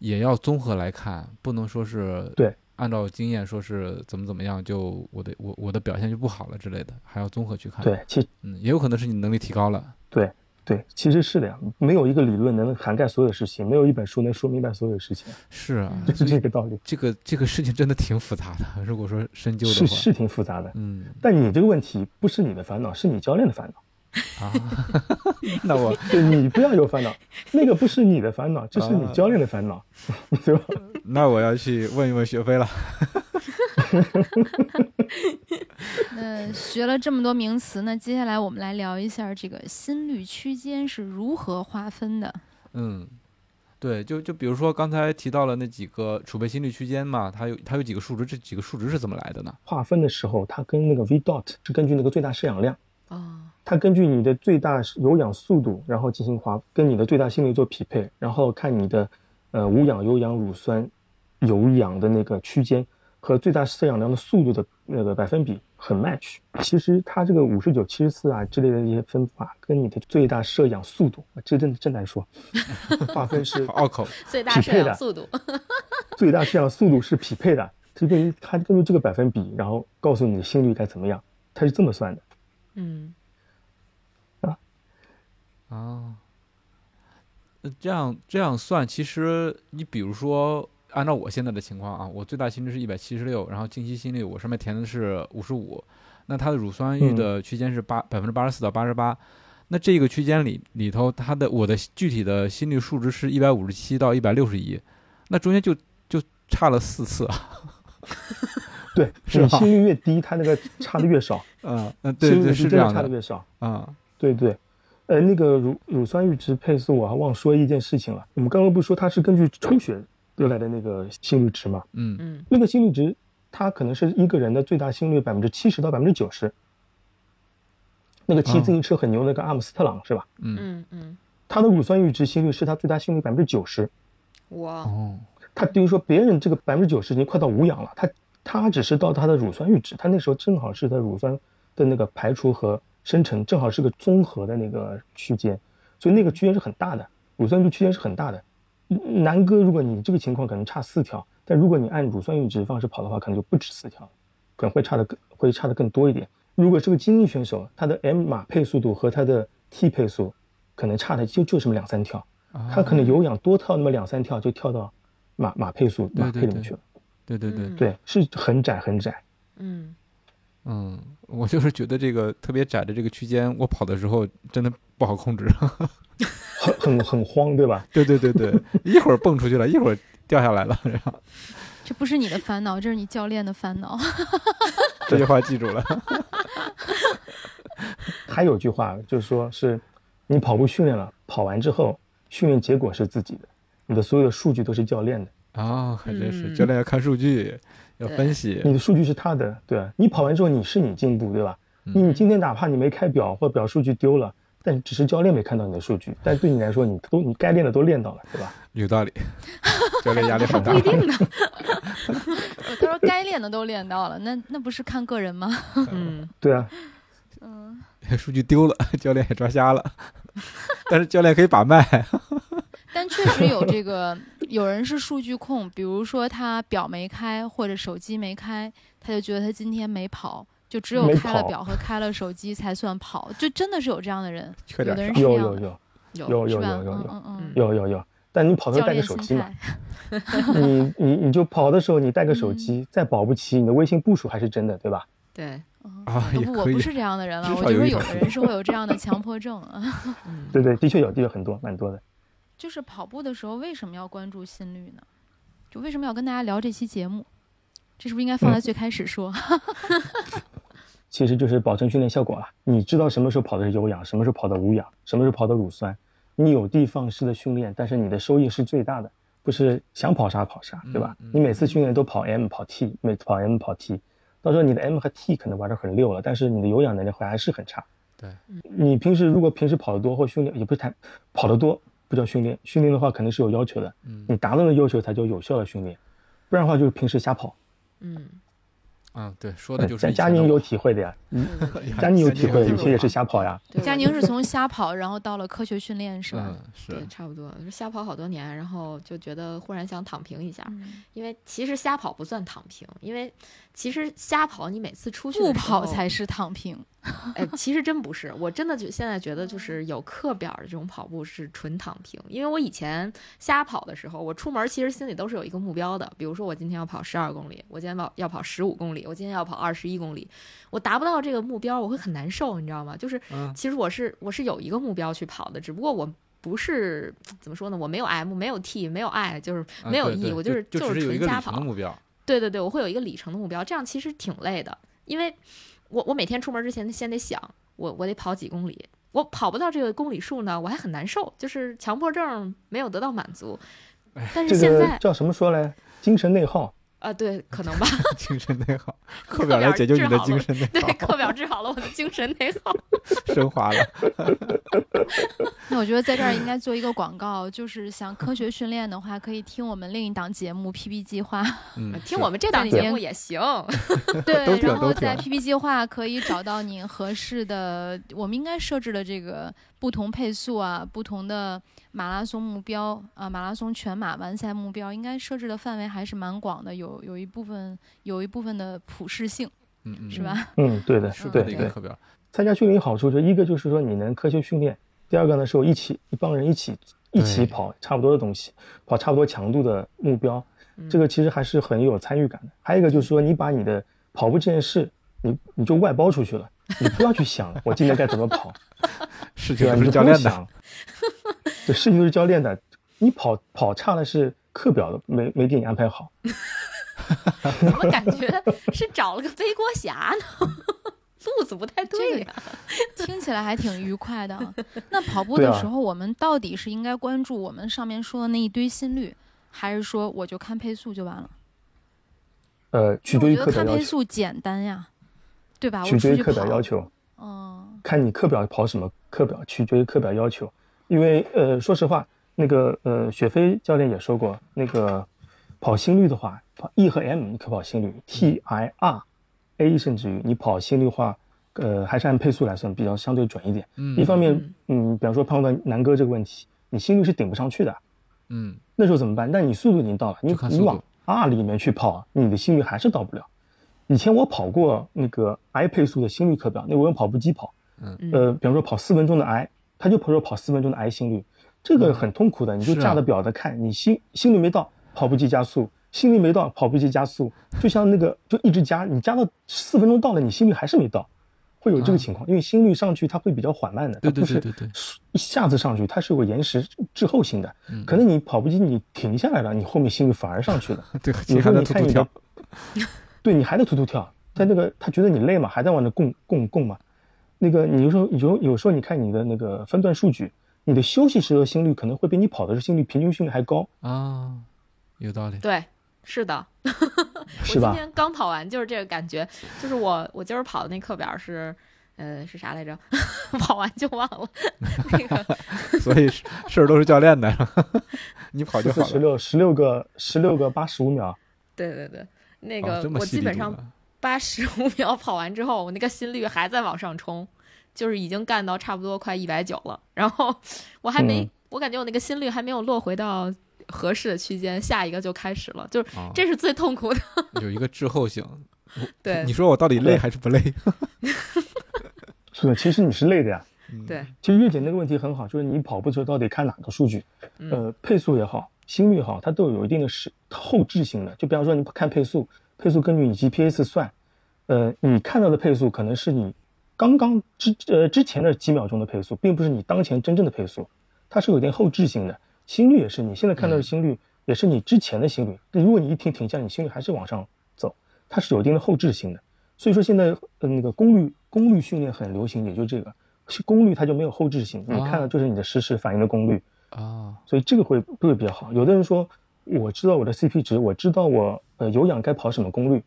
也要综合来看，不能说是对按照经验说是怎么怎么样，就我的我我的表现就不好了之类的，还要综合去看。，对，其嗯，也有可能是你能力提高了。对对，其实是的呀，没有一个理论能涵盖所有事情，没有一本书能说明白所有事情，是啊，就是这个道理，这个这个事情真的挺复杂的。如果说深究的话，是是挺复杂的。嗯但你这个问题不是你的烦恼，是你教练的烦恼。啊，那我对你不要有烦恼，那个不是你的烦恼，这是你啊教练的烦恼，对吧？那我要去问一问学飞了。那学了这么多名词那，接下来我们来聊一下这个心率区间是如何划分的。嗯，对，就就比如说刚才提到了那几个储备心率区间嘛，它有它有几个数值，这几个数值是怎么来的呢？划分的时候，它跟那个 V dot 是根据那个最大摄氧量，哦，它根据你的最大有氧速度，然后进行划，跟你的最大心率做匹配，然后看你的呃无氧、有氧、乳酸、有氧的那个区间和最大摄氧量的速度的那个百分比很 match。其实它这个五十九、七十四啊之类的一些分法，跟你的最大摄氧速度，这真真难说，划分是好 拗口。最大摄氧速度，最大摄氧速度是匹配的，是根据它根据这个百分比，然后告诉你的心率该怎么样，它是这么算的。嗯。啊，那这样这样算，其实你比如说，按照我现在的情况啊，我最大心率是一百七十六，然后静息心率我上面填的是五十五，那它的乳酸阈嗯。的区间是八百分之八十四到八十八，那这个区间里里头，它的我的具体的心率数值是一百五十七到一百六十一，那中间就就差了四次啊，对，心率越低，它那个差的越少，嗯嗯，对对心率真的是这样的差的越少。啊，对对，呃，那个乳乳酸阈值配速，我还忘说一件事情了。我们刚刚不是说它是根据抽血得来的那个心率值吗？嗯嗯那个心率值，它可能是一个人的最大心率百分之七十到百分之九十。那个骑自行车很牛那个阿姆斯特朗是吧？嗯嗯嗯，他的乳酸阈值心率是他最大心率百分之九十。哇，哦他等于说别人这个百分之九十已经快到无氧了，他他只是到他的乳酸阈值，他那时候正好是他乳酸的那个排除和生成正好是个综合的那个区间，所以那个区间是很大的，乳酸阈区间是很大的。嗯南哥，如果你这个情况可能差四条，但如果你按乳酸阈值方式跑的话，可能就不止四条，可能会差的更会差的更多一点。如果是个精英选手，他的 M 码配速度和他的 T 配速可能差的就就这么两三跳，他可能有氧多跳那么两三跳就跳到马马配速马配里面去了。对对对嗯对对对，是很窄很窄。嗯嗯，我就是觉得这个特别窄的这个区间，我跑的时候真的不好控制。很很很慌，对吧？对对对对，一会儿蹦出去了，一会儿掉下来了，然后这不是你的烦恼，这是你教练的烦恼。这句话记住了。还有句话就是说，是你跑步训练了，跑完之后训练结果是自己的，你的所有的数据都是教练的，哦，还真是，嗯教练要看数据，要分析。你的数据是他的，对？你跑完之后你是你进步，对吧？嗯你今天哪怕你没开表或表数据丢了，但只是教练没看到你的数据，但对你来说，你都你该练的都练到了，对吧？有道理，教练压力很大不一。定呢。他说该练的都练到了，那那不是看个人吗？嗯对啊，嗯，数据丢了，教练也抓瞎了，但是教练可以把脉。但确实有这个，有人是数据控，比如说他表没开或者手机没开，他就觉得他今天没跑，就只有开了表和开了手机才算跑，就真的是有这样的人，有的人是这样的，有有有有？有有有有有有有，但你跑的时候带个手机嘛，你 你你就跑的时候你带个手嗯机，再保不齐你的微信步数还是真的，对吧？对，嗯啊我不是这样的人了，我就少有的人是会有这样的强迫症 对对，的确有，的确很多，蛮多的。就是跑步的时候为什么要关注心率呢？就为什么要跟大家聊这期节目？这是不是应该放在最开始说？其实就是保证训练效果了。你知道什么时候跑的是有氧，什么时候跑的无氧，什么时候跑的乳酸，你有的放矢的训练，但是你的收益是最大的，不是想跑啥跑啥，对吧？嗯嗯你每次训练都跑 M 跑 T，每次跑 M 跑 T，到时候你的 M 和 T 可能玩的很溜了，但是你的有氧能力还是很差。对，你平时如果平时跑得多或训练，也不是太跑得多不叫训练，训练的话肯定是有要求的，嗯你达到了要求才叫有效的训练，不然的话就是平时瞎跑。嗯，啊，对，说的就是佳以前的我佳宁有体会的呀，嗯佳宁有体会，有以前也是瞎跑呀。对佳宁是从瞎跑，然后到了科学训练，是吧？嗯，是对，差不多，瞎跑好多年，然后就觉得忽然想躺平一下，嗯因为其实瞎跑不算躺平，因为其实瞎跑你每次出去不跑才是躺平。哎，其实真不是，我真的就现在觉得，就是有课表的这种跑步是纯躺平。因为我以前瞎跑的时候，我出门其实心里都是有一个目标的，比如说我今天要跑十二公里，我今天跑要跑十五公里，我今天要跑二十一公里，我达不到这个目标，我会很难受，你知道吗？就是嗯其实我是我是有一个目标去跑的，只不过我。不是怎么说呢？我没有 M，没有 T，没有 I，就是没有 E，、对我就是就是纯瞎跑。目标。对对对，我会有一个里程的目标，这样其实挺累的，因为我我每天出门之前先得想，我我得跑几公里，我跑不到这个公里数呢，我还很难受，就是强迫症没有得到满足。但是这个现在叫什么说来？精神内耗。啊，对，可能吧，精神内耗，课课表来解救你的精神内对，课表治好了我的精神内耗。升华了。那我觉得在这儿应该做一个广告，就是想科学训练的话，可以听我们另一档节目 PP 计划。嗯，听我们这档节目也行，对然后在 PP 计划可以找到你合适的，我们应该设置的这个不同配速啊，不同的马拉松目标啊，马拉松全马完赛目标，应该设置的范围还是蛮广的，有有一部分有一部分的普适性，嗯嗯，是吧？嗯，对的，是对对。的一个课表。参加训练有好处，就一个就是说你能科学训练，第二个呢是我一起一帮人一起一起跑差不多的东西，跑差不多强度的目标，嗯这个其实还是很有参与感的。还有一个就是说你把你的跑步这件事，你你就外包出去了，你不要去想 我今天该怎么跑，事情对你是教练的，就不用想，对，事情都是教练的，你跑跑差了是课表的没没给你安排好，怎么感觉是找了个背锅侠呢？路子不太对呀、听起来还挺愉快的。那跑步的时候，我们到底是应该关注我们上面说的那一堆心率，还是说我就看配速就完了？呃，取决于我觉得课表要求，看配速简单呀，对吧？取决于课表要求。嗯，看你课表跑什么课表，取决于课表要求。因为呃，说实话，那个呃，雪飞教练也说过，那个跑心率的话，跑 E 和 M 你可跑心率，T I R A 甚至于你跑心率的话，呃，还是按配速来算，比较相对准一点。嗯一方面，嗯，比方说碰到南哥这个问题，你心率是顶不上去的，嗯，那时候怎么办？但你速度已经到了，你你往 R 里面去跑，你的心率还是到不了。以前我跑过那个 I 配速的心率课表，那我用跑步机跑，嗯呃，比方说跑四分钟的 I，他就跑说跑四分钟的 I 心率，这个很痛苦的，你就架着表的看，你心心率没到，跑步机加速，心率没到，跑步机加速，就像那个就一直加，你加到四分钟到了，你心率还是没到，会有这个情况，因为心率上去它会比较缓慢的，它对对不是一下子上去，它是有个延时滞后性的，可能你跑步机你停下来了，你后面心率反而上去了。对，你还能突突跳，，对你还得突突跳，他那个他觉得你累嘛，还在往那供供供嘛。那个你有时候有有时候你看你的那个分段数据，你的休息时的心率可能会比你跑的时候心率平均心率还高，啊，有道理。对，是的，是吧我今？天刚跑完，就是这个感觉，就是我我今儿跑的那课表是，呃，是啥来着？跑完就忘了。那个 所以事事儿都是教练的，你跑就好了。十六十六个十六个八十五秒，对对对，那哦个、我基本上八十五 秒跑完之后，我那个心率还在往上冲，就是已经干到差不多快一百九了。然后我还没，嗯我感觉我那个心率还没有落回到合适的区间，下一个就开始了，就是啊，这是最痛苦的。有一个滞后性。对你说我到底累还是不累？是的，其实你是累的呀。对，其实月姐那个问题很好，就是你跑步的时候到底看哪个数据？嗯呃，配速也好，心率也好，它都有一定的是后置性的。就比方说你看配速，配速根据你 GPS 算，呃，你看到的配速可能是你刚刚之呃之前的几秒钟的配速，并不是你当前真正的配速，它是有一定后置性的。心率也是，你现在看到的心率也是你之前的心率。如果你一停停下，你心率还是往上走，它是有一定的后置性的。所以说现在呃那个功率功率训练很流行，也就这个，是功率它就没有后置性，你看的就是你的实时反应的功率。啊，所以这个会会比较好。有的人说，我知道我的 CP 值，我知道我呃有氧该跑什么功率，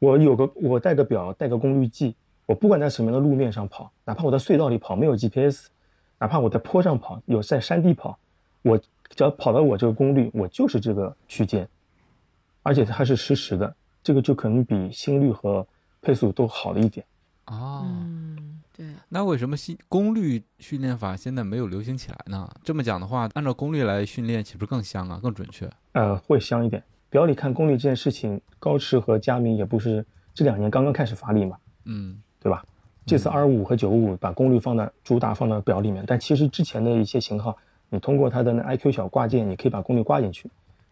我有个我带个表，带个功率计，我不管在什么样的路面上跑，哪怕我在隧道里跑没有 GPS，哪怕我在坡上跑，有在山地跑，我只要跑到我这个功率，我就是这个区间，而且它是实时的，这个就可能比心率和配速都好了一点。哦，嗯，对，那为什么心功率训练法现在没有流行起来呢？这么讲的话，按照功率来训练，岂不是更香啊，更准确？呃，会香一点。表里看功率这件事情，高驰和佳明也不是这两年刚刚开始发力嘛，嗯，对吧？这次二五和九五把功率放到主打放到表里面，但其实之前的一些型号，你通过它的那 IQ 小挂件，你可以把功率挂进去，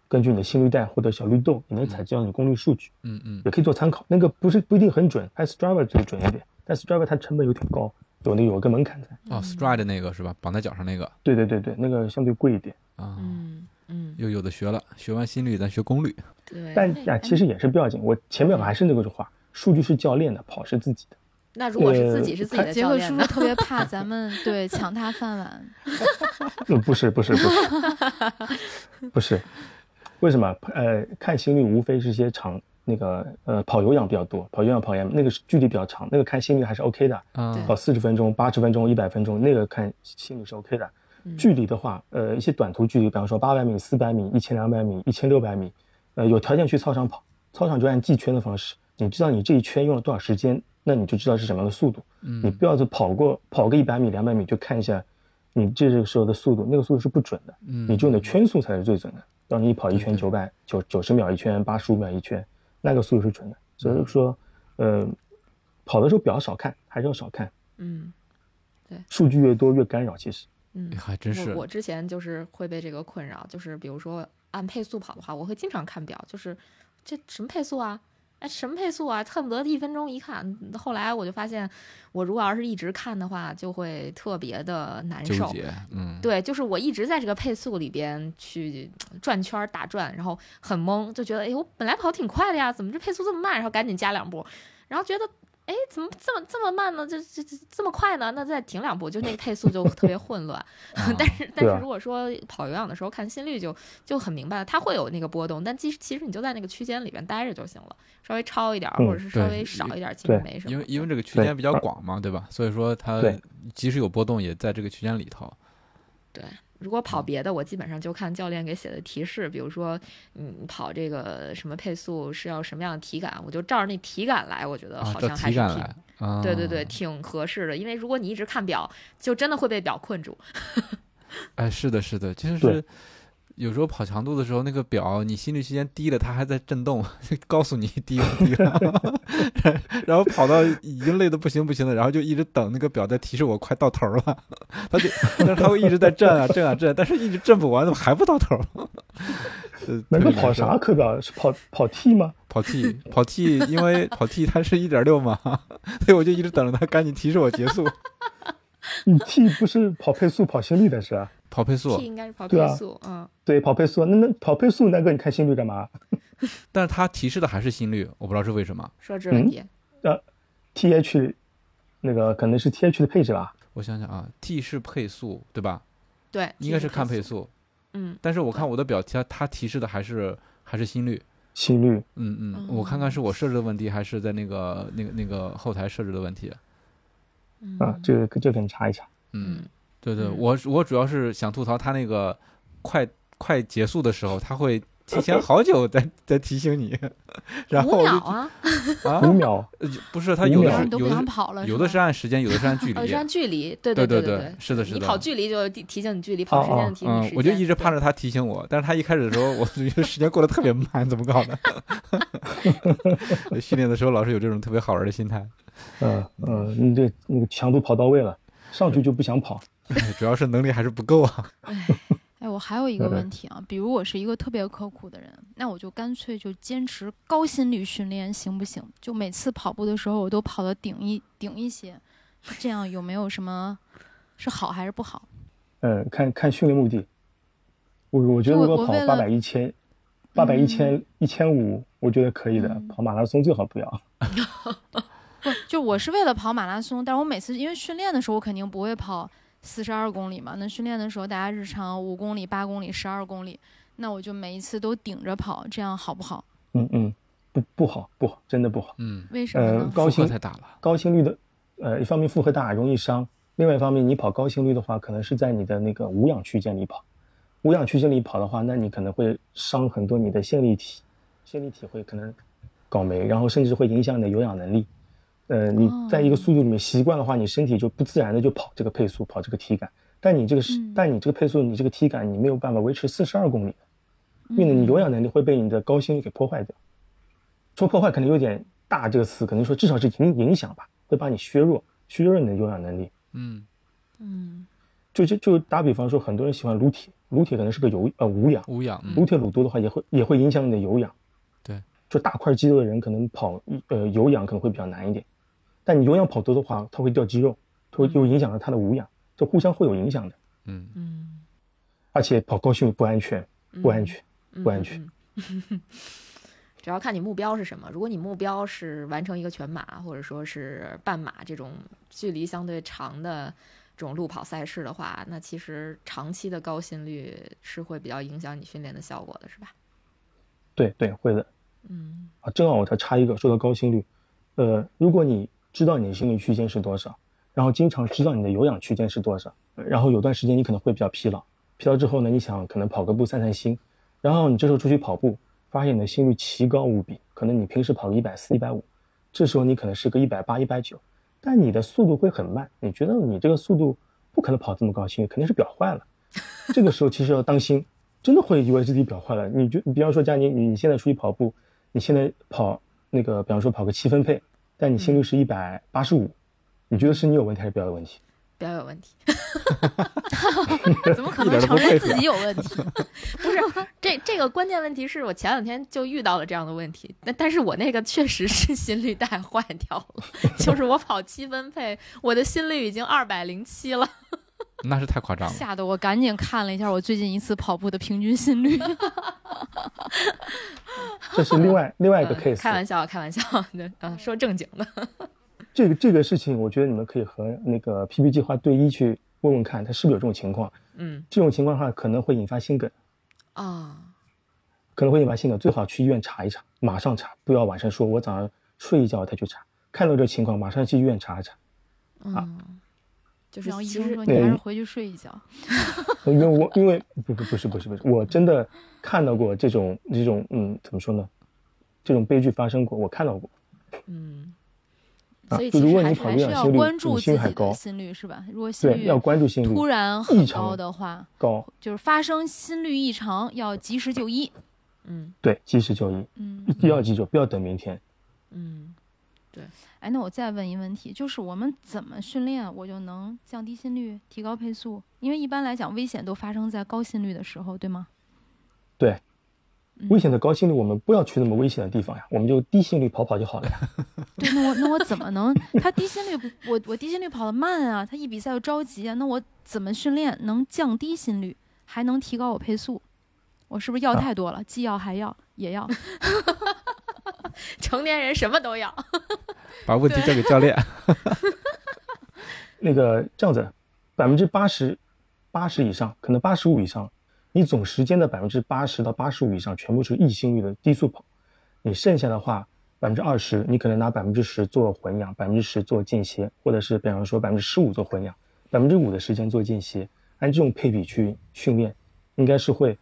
根据你的心率带或者小绿豆，你能采集到你功率数据，嗯嗯也可以做参考。那个不是不一定很准，还 Strava 最准一点，但 Strava 它成本有点高，有那有个门槛在。哦，Stride 那个是吧？绑在脚上那个对对对对，那个相对贵一点，啊，嗯嗯，又有的学了，学完心率咱学功率。对。但那啊其实也是不要紧。我前面还是那个话，数据是教练的，跑是自己的。那如果是自己呃是自己的杰克教练呢？叔叔特别怕咱们 对抢他饭碗，嗯，不是不是不是，不是，为什么？呃，看心率无非是些长那个呃跑有氧比较多，跑有氧跑 M 那个是距离比较长，那个看心率还是 OK 的。啊跑四十分钟、八十分钟、一百分钟，那个看心率是 OK 的。距离的话，呃，一些短途距离，比方说八百米、四百米、一千两百米、一千六百米，呃，有条件去操场跑，操场就按计圈的方式，你知道你这一圈用了多少时间，那你就知道是什么样的速度。嗯你不要是跑过跑个一百米、两百米就看一下你这个时候的速度，那个速度是不准的。嗯你只有你的圈速才是最准的。让你跑一圈对九百九九十秒一圈，八十五秒一圈，那个速度是准的。所以说，呃，跑的时候表少看，还是要少看。嗯对数据越多越干扰，其实。嗯，还真是我我之前就是会被这个困扰，就是比如说按配速跑的话，我会经常看表，就是这什么配速啊？哎，什么配速啊？恨不得一分钟一看。后来我就发现，我如果要是一直看的话，就会特别的难受。嗯，对，就是我一直在这个配速里边去转圈儿打转，然后很懵，就觉得哎，我本来跑挺快的呀，怎么这配速这么慢？然后赶紧加两步，然后觉得哎，怎么这么这么慢呢？这这这这么快呢？那再停两步，就那个配速就特别混乱。但是但是如果说跑有氧的时候看心率就就很明白了，它会有那个波动，但其实其实你就在那个区间里边待着就行了，稍微超一点或者是稍微少一点儿，其实没什么。因为因为这个区间比较广嘛，对吧？所以说它即使有波动，也在这个区间里头。对，如果跑别的，我基本上就看教练给写的提示，比如说，嗯，跑这个什么配速是要什么样的体感，我就照着那体感来，我觉得啊，好像还是挺，对对对，挺合适的。因为如果你一直看表，就真的会被表困住。哎，是的，是的，就是有时候跑强度的时候，那个表你心率区间低了，它还在震动，告诉你低了低了，然后跑到已经累得不行不行的，然后就一直等那个表在提示我快到头了，它就但是它会一直在震啊 震啊震，但是一直震不完，怎么还不到头？呃那个跑啥课表？是跑跑 T 吗？跑 T 跑 T，因为跑 T 它是一点六嘛，所以我就一直等着它赶紧提示我结束。你 T 不是跑配速、跑心率的是吧？跑配速 T，应该是跑配速，嗯，对，跑配速。那那跑配速，那个你看心率干嘛 但是它提示的还是心率，我不知道是为什么。设置问题，呃？TH 那个可能是 TH 的配置吧？我想想啊，T 是配速对吧？对，应该是看配配，速，嗯，但是我看我的表它它提示的还是还是心率。心率嗯嗯，哦我看看是我设置的问题，还是在那个那个那个后台设置的问题。啊，这个这个你查一查。嗯，对对，嗯我我主要是想吐槽他那个快快结束的时候，他会提前好久在在 提醒你，然后五秒啊，啊五秒，呃不是他有的有的跑了，有的是按时间，有的是按距哦，离是。按距离，对对对对，是的，是的。你跑距离就提提醒你距离，跑时间就提醒你时嗯，间。我就一直盼着。他提醒我，但是他一开始的时候，我就觉得时间过得特别慢，怎么搞的？训练的时候老是有这种特别好玩的心态，嗯嗯，你这那个强度跑到位了，上去就不想跑。哎主要是能力还是不够啊。哎，我还有一个问题啊，比如我是一个特别刻苦的人，那我就干脆就坚持高心率训练，行不行？就每次跑步的时候，我都跑得顶一顶一些，这样有没有什么是好还是不好？嗯，看看训练目的。我我觉得如果跑八百、一千、八百、一嗯千、一千五，我觉得可以的。嗯跑马拉松最好不要。不，就我是为了跑马拉松，但是我每次因为训练的时候，我肯定不会跑四十二公里嘛。那训练的时候，大家日常五公里、八公里、十二公里，那我就每一次都顶着跑，这样好不好？嗯嗯，不不好不好，真的不好。嗯，为什么呢？负荷呃高心太大了。高心率的，呃，一方面负荷大，容易伤；另外一方面，你跑高心率的话，可能是在你的那个无氧区间里跑。无氧区间里跑的话，那你可能会伤很多你的线粒体，线粒体会可能搞没，然后甚至会影响你的有氧能力。呃，你在一个速度里面习惯的话，你身体就不自然的就跑这个配速，跑这个体感。但你这个是，嗯但你这个配速，你这个体感，你没有办法维持四十二公里，因为，你有氧能力会被你的高心率给破坏掉。说破坏可能有点大这个词，可能说至少是影影响吧，会把你削弱，削弱你的有氧能力。嗯嗯就就就打比方说，很多人喜欢撸铁，撸铁可能是个有呃无氧，无氧。撸铁撸多的话也会也会影响你的有氧。对，就大块肌肉的人可能跑呃有氧可能会比较难一点，但你有氧跑多的话，它会掉肌肉，它会又影响了它的无氧，这互相会有影响的。嗯嗯，而且跑高心率不安全，不安全，不安全。嗯。嗯 主要看你目标是什么。如果你目标是完成一个全马，或者说是半马这种距离相对长的这种路跑赛事的话，那其实长期的高心率是会比较影响你训练的效果的，是吧？对对，会的。嗯啊，正好我再插一个，说到高心率，呃，如果你知道你的心率区间是多少，然后经常知道你的有氧区间是多少，然后有段时间你可能会比较疲劳，疲劳之后呢，你想可能跑个步散散心，然后你这时候出去跑步，发现你的心率奇高无比，可能你平时跑个一百四、一百五，这时候你可能是个一百八、一百九，但你的速度会很慢，你觉得你这个速度不可能跑这么高心率，肯定是表坏了。这个时候其实要当心，真的会以为自己表坏了。你就你比方说佳妮，你现在出去跑步，你现在跑那个，比方说跑个七分配，但你心率是一百八十五，你觉得是你有问题还是表有问题？表有问题。怎么可能承认自己有问题？不是这这个关键问题是我前两天就遇到了这样的问题，但但是我那个确实是心率带坏掉了，就是我跑七分配，我的心率已经二百零七了。那是太夸张了。吓得我赶紧看了一下我最近一次跑步的平均心率。这是另外 另外一个嗯 case。开玩笑，开玩笑，对，嗯，说正经的。这个这个事情，我觉得你们可以和那个 PP 计划对一去问问看，他是不是有这种情况。嗯这种情况的话，可能会引发心梗，啊，可能会引发心梗，最好去医院查一查，马上查，不要晚上说我早上睡一觉再去查。看到这情况，马上去医院查一查。嗯，就是然后医生说你还是回去睡一觉。因为我因为不不不是不是不是，我真的看到过这种这种嗯怎么说呢，这种悲剧发生过，我看到过。嗯所以其实还是还是要关注自己的心率是吧？如果心对，率要关注心率突然异很常高的话，高，就是发生心率异常，要及时就医。嗯对，及时就医，嗯，一定要记住，不要等明天。嗯，哎，那我再问一问题，就是我们怎么训练，我就能降低心率、提高配速？因为一般来讲，危险都发生在高心率的时候，对吗？对，嗯危险的高心率我们不要去那么危险的地方呀，我们就低心率跑跑就好了呀。对，那我那我怎么能？他低心率不，我我低心率跑得慢啊，他一比赛就着急啊，那我怎么训练能降低心率，还能提高我配速？我是不是药啊太多了？既要还要也要？成年人什么都要。把问题交给教练。那个这样子，百分之八十、八十以上，可能八十五以上，你总时间的百分之八十到八十五以上全部是异心率的低速跑，你剩下的话百分之二十，你可能拿百分之十做混氧，百分之十做间歇，或者是比方说百分之十五做混氧，百分之五的时间做间歇，按这种配比去训练，应该是会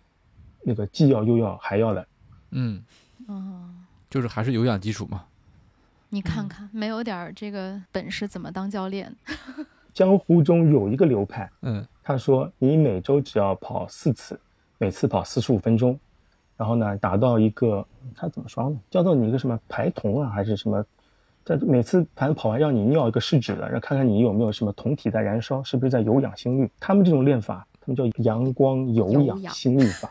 那个既要又要还要的。嗯，哦，就是还是有氧基础嘛。你看看，没有点儿这个本事怎么当教练？江湖中有一个流派，嗯他说你每周只要跑四次，每次跑四十五分钟，然后呢达到一个他怎么说呢？叫做你一个什么排酮啊，还是什么？在每次反正跑完让你尿一个试纸的，让看看你有没有什么酮体在燃烧，是不是在有氧心率？他们这种练法，他们叫阳光有氧心率法。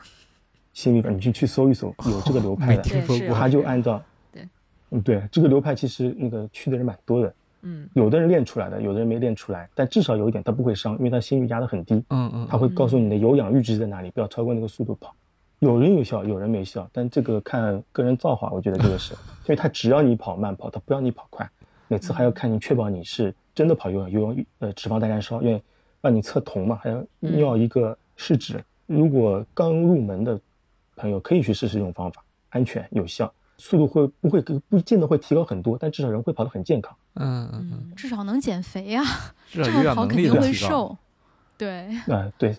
心率法，你去去搜一搜，有这个流派的，对是听说过。他就按照对，嗯对，这个流派其实那个去的人蛮多的，嗯有的人练出来的，有的人没练出来，但至少有一点他不会伤，因为他心率压得很低。嗯嗯，他会告诉你的有氧阈值在哪里，不要超过那个速度跑。有人有效，有人没效，但这个看个人造化，我觉得这个是，所以他只要你跑慢跑，他不要你跑快，每次还要看你确保你是真的跑有氧，有氧呃脂肪在燃烧，因为让你测酮嘛，还要尿一个试纸。如果刚入门的朋友可以去试试这种方法，安全有效，速度会不会不见得会提高很多，但至少人会跑得很健康。嗯嗯至少能减肥啊，至少这样跑肯定会。瘦。对，啊、对，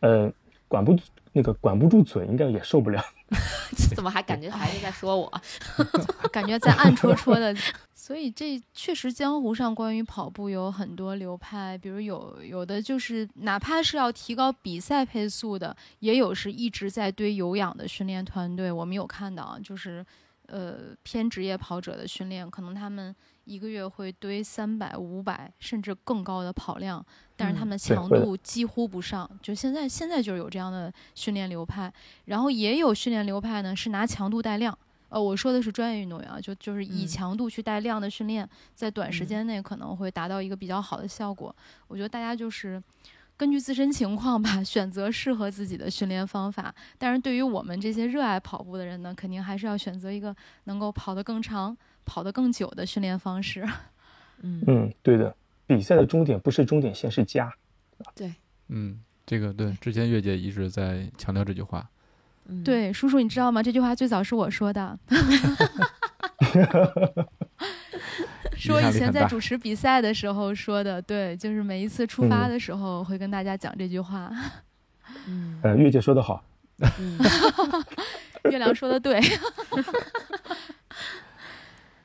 呃，管不那个管不住嘴，应该也受不了。怎么还感觉还是在说我？感觉在暗戳戳的。所以这确实江湖上关于跑步有很多流派，比如有有的就是哪怕是要提高比赛配速的，也有是一直在堆有氧的训练团队。我们有看到，就是呃偏职业跑者的训练，可能他们一个月会堆三百、五百甚至更高的跑量，但是他嗯们的强度几乎不上。就现在现在就是有这样的训练流派，然后也有训练流派呢是拿强度带量。呃，我说的是专业运动员啊，就就是以嗯强度去带量的训练，在短时嗯间内可能会达到一个比较好的效果。我觉得大家就是根据自身情况吧，选择适合自己的训练方法。但是对于我们这些热爱跑步的人呢，肯定还是要选择一个能够跑得更长、跑得更久的训练方式。嗯，嗯，对的，比赛的终点不是终点线，是家。对，嗯，这个对，之前月姐一直在强调这句话。嗯，对，叔叔，你知道吗？这句话最早是我说的。说以前在主持比赛的时候说的，对，就是每一次出发嗯的时候会跟大家讲这句话。嗯呃，月姐说的好，嗯，月亮说的对。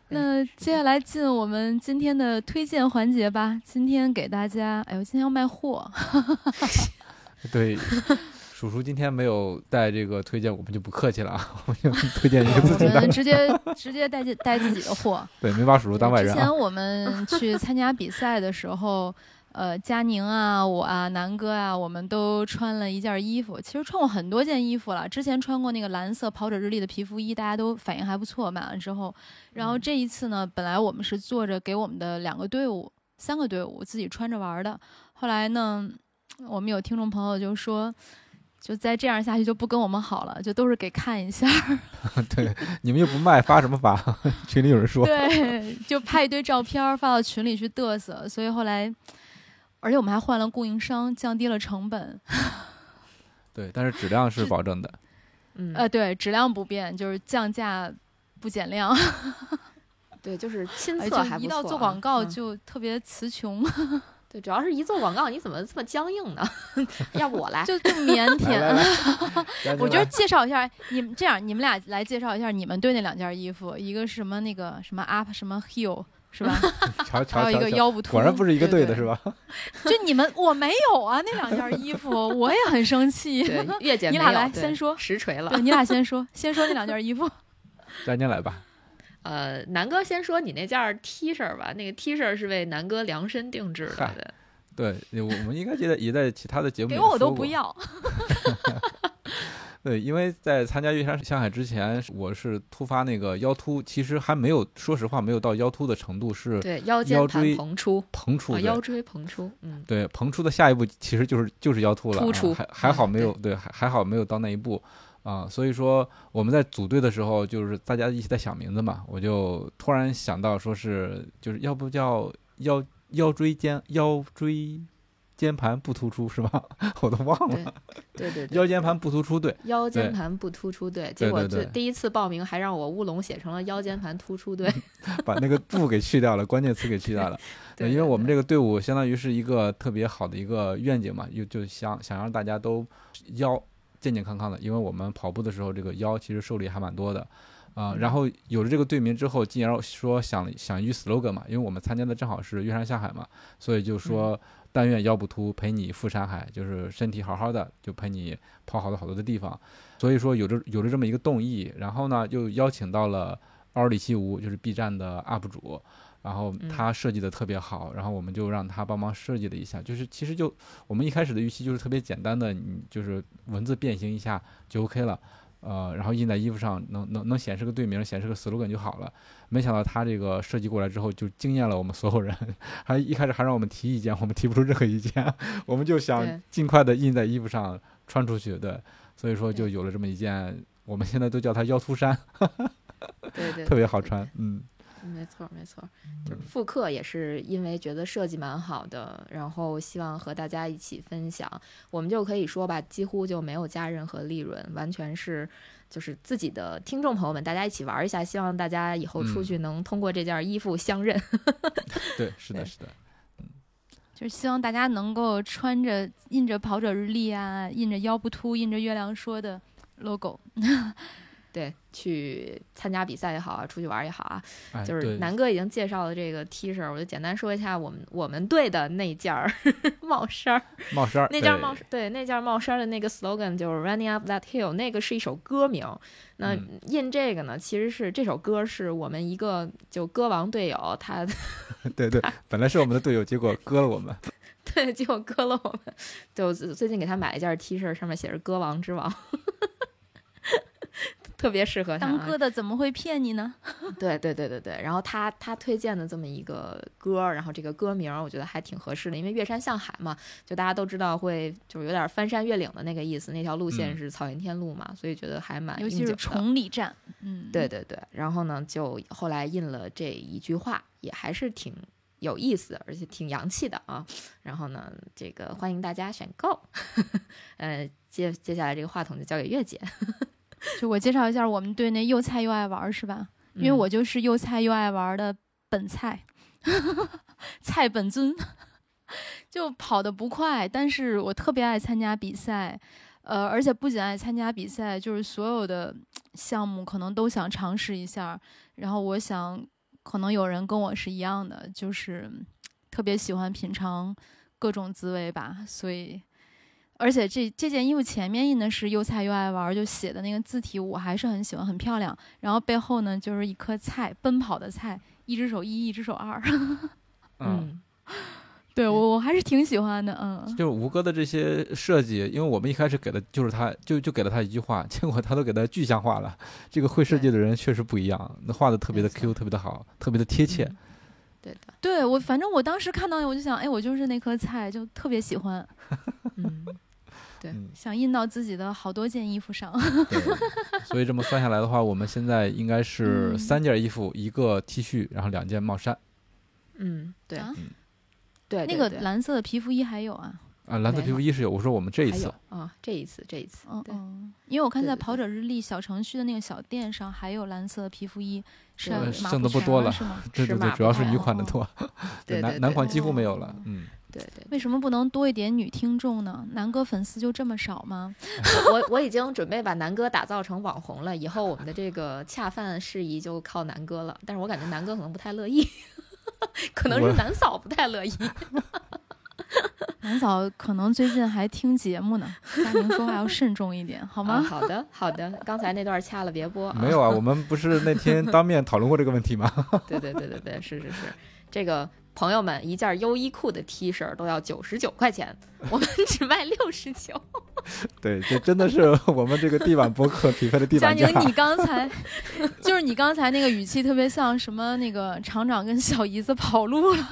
那接下来进我们今天的推荐环节吧。今天给大家，哎呦，今天要卖货，对，叔叔今天没有带这个推荐，我们就不客气了啊，我们就推荐一个自我己的们。直接直接带进带自己的货。对，没把叔叔当外人啊。之前我们去参加比赛的时候，呃，佳宁啊，我啊，南哥啊，我们都穿了一件衣服。其实穿过很多件衣服了，之前穿过那个蓝色跑者日历的皮肤衣，大家都反应还不错，买完之后。然后嗯这一次呢，本来我们是坐着给我们的两个队伍、三个队伍自己穿着玩的。后来呢，我们有听众朋友就说。就再这样下去就不跟我们好了，就都是给看一下，对，你们又不卖，发什么发？群里有人说。对，就拍一堆照片发到群里去嘚瑟，所以后来，而且我们还换了供应商，降低了成本。对，但是质量是保证的。嗯，呃，对，质量不变，就是降价不减量。对，就是亲哎，测还不错啊。一到做广告嗯就特别词穷，对，主要是一做广告，你怎么这么僵硬呢？要不我来？就就腼腆。来来来我觉得介绍一下你们，这样你们俩来介绍一下你们对那两件衣服，一个是什么那个什么 up 什么 heel 是吧？瞧瞧还有一个腰不突，果然不是一个队的是吧？就你们我没有啊，那两件衣服我也很生气。对，月姐你俩来先说实锤了对，。你俩先说，先说那两件衣服。佳妮来吧。呃，南哥先说你那件 T 恤吧，那个 T 恤是为南哥量身定制的。对对，我们应该也在也在其他的节目给我我都不要。对，因为在参加月山向海之前，我是突发那个腰突，其实还没有，说实话没有到腰突的程度，是对，腰间盘腰椎膨出，啊，膨出的。腰椎膨出，嗯，对，膨出的下一步其实就是就是腰突了，啊突出还还好嗯没有对，还还好没有到那一步啊。所以说我们在组队的时候，就是大家一起在想名字嘛，我就突然想到说是就是要不叫腰腰椎间腰椎间盘不突出是吧？我都忘了，对对对，腰间盘不突出，对腰间盘不突出队，对结果就第一次报名还让我乌龙写成了腰间盘突出对。把那个不给去掉了，关键词给去掉了。对，因为我们这个队伍相当于是一个特别好的一个愿景嘛，又就想想让大家都腰健健康康的，因为我们跑步的时候这个腰其实受力还蛮多的。啊、嗯然后有了这个队名之后，进而说想想一句 slogan 嘛，因为我们参加的正好是越山下海嘛，所以就说但愿腰不秃，陪你赴山海，就是身体好好的，就陪你跑好多好多的地方。所以说有着有着这么一个动意，然后呢又邀请到了奥里西吴，就是 B 站的 UP 主，然后嗯他设计的特别好，然后我们就让他帮忙设计了一下，就是其实就我们一开始的预期就是特别简单的，你就是文字变形一下就 OK 了。呃，然后印在衣服上，能能能显示个队名，显示个 slogan 就好了。没想到他这个设计过来之后，就惊艳了我们所有人。还一开始还让我们提意见，我们提不出任何意见，我们就想尽快的印在衣服上穿出去。对，所以说就有了这么一件，我们现在都叫它腰突衫，对对，特别好穿。嗯，没错，没错，就是复刻也是因为觉得设计蛮好的，然后希望和大家一起分享，我们就可以说吧，几乎就没有加任何利润，完全是就是自己的听众朋友们，大家一起玩一下，希望大家以后出嗯去能通过这件衣服相认。对，是的，是的。就是希望大家能够穿着印着跑者日历啊，印着腰不秃，印着月亮说的 logo。对，去参加比赛也好啊，出去玩也好啊，哎，就是对南哥已经介绍了这个 T 恤，我就简单说一下我们我们队的那件儿 帽衫儿。帽衫儿，那件对帽对那件帽衫的那个 slogan 就是 Running Up That Hill，那个是一首歌名。那嗯印这个呢，其实是这首歌是我们一个就歌王队友他 对对，本来是我们的队友，结果割了我们。对结果割了我们。就最最近给他买了一件 T 恤，上面写着“歌王之王”，特别适合。当哥的怎么会骗你呢？对对对对对，然后他他推荐的这么一个歌儿，然后这个歌名儿我觉得还挺合适的，因为越山向海嘛，就大家都知道会就是有点翻山越岭的那个意思，那条路线嗯是草原天路嘛，所以觉得还蛮尤其是崇礼站，嗯，对对对，然后呢，就后来印了这一句话，也还是挺有意思的，而且挺洋气的啊。然后呢，这个欢迎大家选购。呃，接接下来这个话筒就交给月姐，就我介绍一下我们队那又菜又爱玩儿是吧？因为嗯我就是又菜又爱玩儿的本菜，菜本尊，就跑得不快，但是我特别爱参加比赛，呃，而且不仅爱参加比赛，就是所有的项目可能都想尝试一下。然后我想，可能有人跟我是一样的，就是特别喜欢品尝各种滋味吧，所以。而且这这件衣服前面印的是又菜又爱玩，就写的那个字体我还是很喜欢，很漂亮。然后背后呢就是一颗菜，奔跑的菜，一只手一，一只手二。嗯，嗯，对我我还是挺喜欢的，嗯。就是吴哥的这些设计，因为我们一开始给的就是他，就就给了他一句话，结果他都给他具象化了。这个会设计的人确实不一样，那画的特别的 Q，特别的好，特别的贴切。嗯对的，对我，反正我当时看到我就想，哎，我就是那颗菜，就特别喜欢，嗯，对嗯，想印到自己的好多件衣服上。对，所以这么算下来的话，我们现在应该是嗯。三件衣服，一个 T 恤，然后两件帽衫。嗯，对啊？对，那个蓝色的皮肤衣还有啊，啊，蓝色皮肤衣是有，我说我们这一次。啊，这一次这一次，嗯嗯，因为我看在跑者日历小程序的那个小店上还有蓝色的皮肤衣，是剩的不不多了是吗？对对对，主要是女款的多，对对男对。男款几乎没有了哦。嗯，对对。为什么不能多一点女听众呢？南哥粉丝就这么少吗？我我已经准备把南哥打造成网红了，以后我们的这个恰饭事宜就靠南哥了。但是我感觉南哥可能不太乐意。可能是南嫂不太乐意。南嫂可能最近还听节目呢，佳宁说话要慎重一点，好啊吗？好的，好的，刚才那段掐了别播。没有啊，我们不是那天当面讨论过这个问题吗？对对对对对，是是是，这个朋友们，一件优衣库的 T 恤都要九十九块钱，我们只卖六十九。对，这真的是我们这个地板博客匹配的地板佳宁。，你刚才就是你刚才那个语气特别像什么那个厂长跟小姨子跑路了。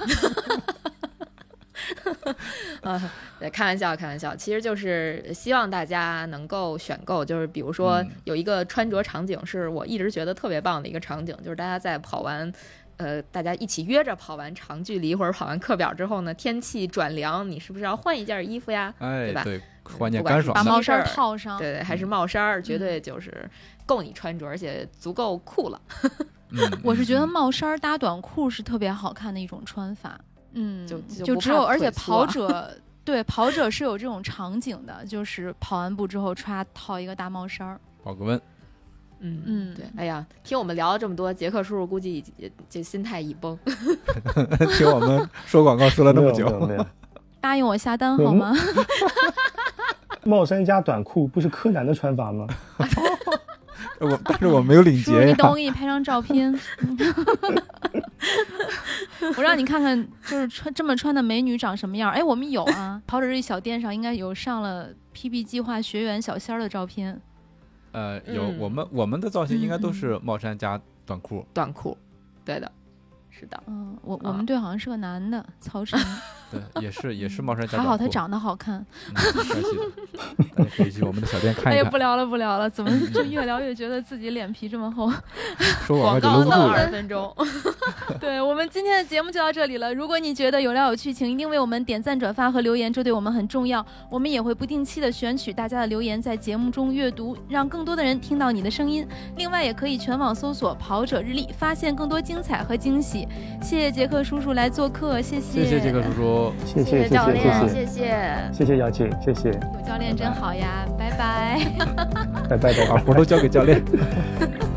啊，对，开玩笑，开玩笑，其实就是希望大家能够选购，就是比如说嗯有一个穿着场景，是我一直觉得特别棒的一个场景，就是大家在跑完。呃，大家一起约着跑完长距离或者跑完课表之后呢，天气转凉，你是不是要换一件衣服呀？哎对吧，对，换件不管是把干爽的。帽衫套上，对对，还是帽衫儿，绝对就是够你穿着，而且足够酷了。嗯 我是觉得嗯帽衫搭短裤是特别好看的一种穿法。嗯，就就就只有，而且跑者 对跑者是有这种场景的，就是跑完步之后歘套一个大帽衫儿。保个温。嗯嗯对。哎呀，听我们聊了这么多，杰克叔叔估计已经就心态已崩。听我们说广告说了那么久，答应我下单嗯好吗？帽衫加短裤不是柯南的穿法吗？我但是我没有领叔叔，结呀你等。我给你拍张照片，我让你看看，就是穿这么穿的美女长什么样。哎，我们有啊，跑者日小店上应该有上了 PP 计划学员小仙儿的照片。呃，有嗯。我们我们的造型应该都嗯是帽衫加短裤。短裤，对的，是的。嗯，我我啊们队好像是个男的，曹晨，对，也是也是帽衫加还。好他长得好看。可以去我们的小店看哎呀，一看不。聊了不聊了，怎么就越聊越觉得自己脸皮这么厚？说广广告到。二十分钟，对我们今天的节目就到这里了。如果你觉得有料有趣，请一定为我们点赞、转发和留言，这对我们很重要。我们也会不定期的选取大家的留言，在节目中阅读，让更多的人听到你的声音。另外，也可以全网搜索“跑者日历”，发现更多精彩和惊喜。谢谢杰克叔叔来做客，谢谢，谢谢杰克叔叔。谢谢谢教谢练，谢谢谢谢。谢谢姚姐，谢谢，有教练真好呀，拜拜。拜拜拜拜把。活都交给教练。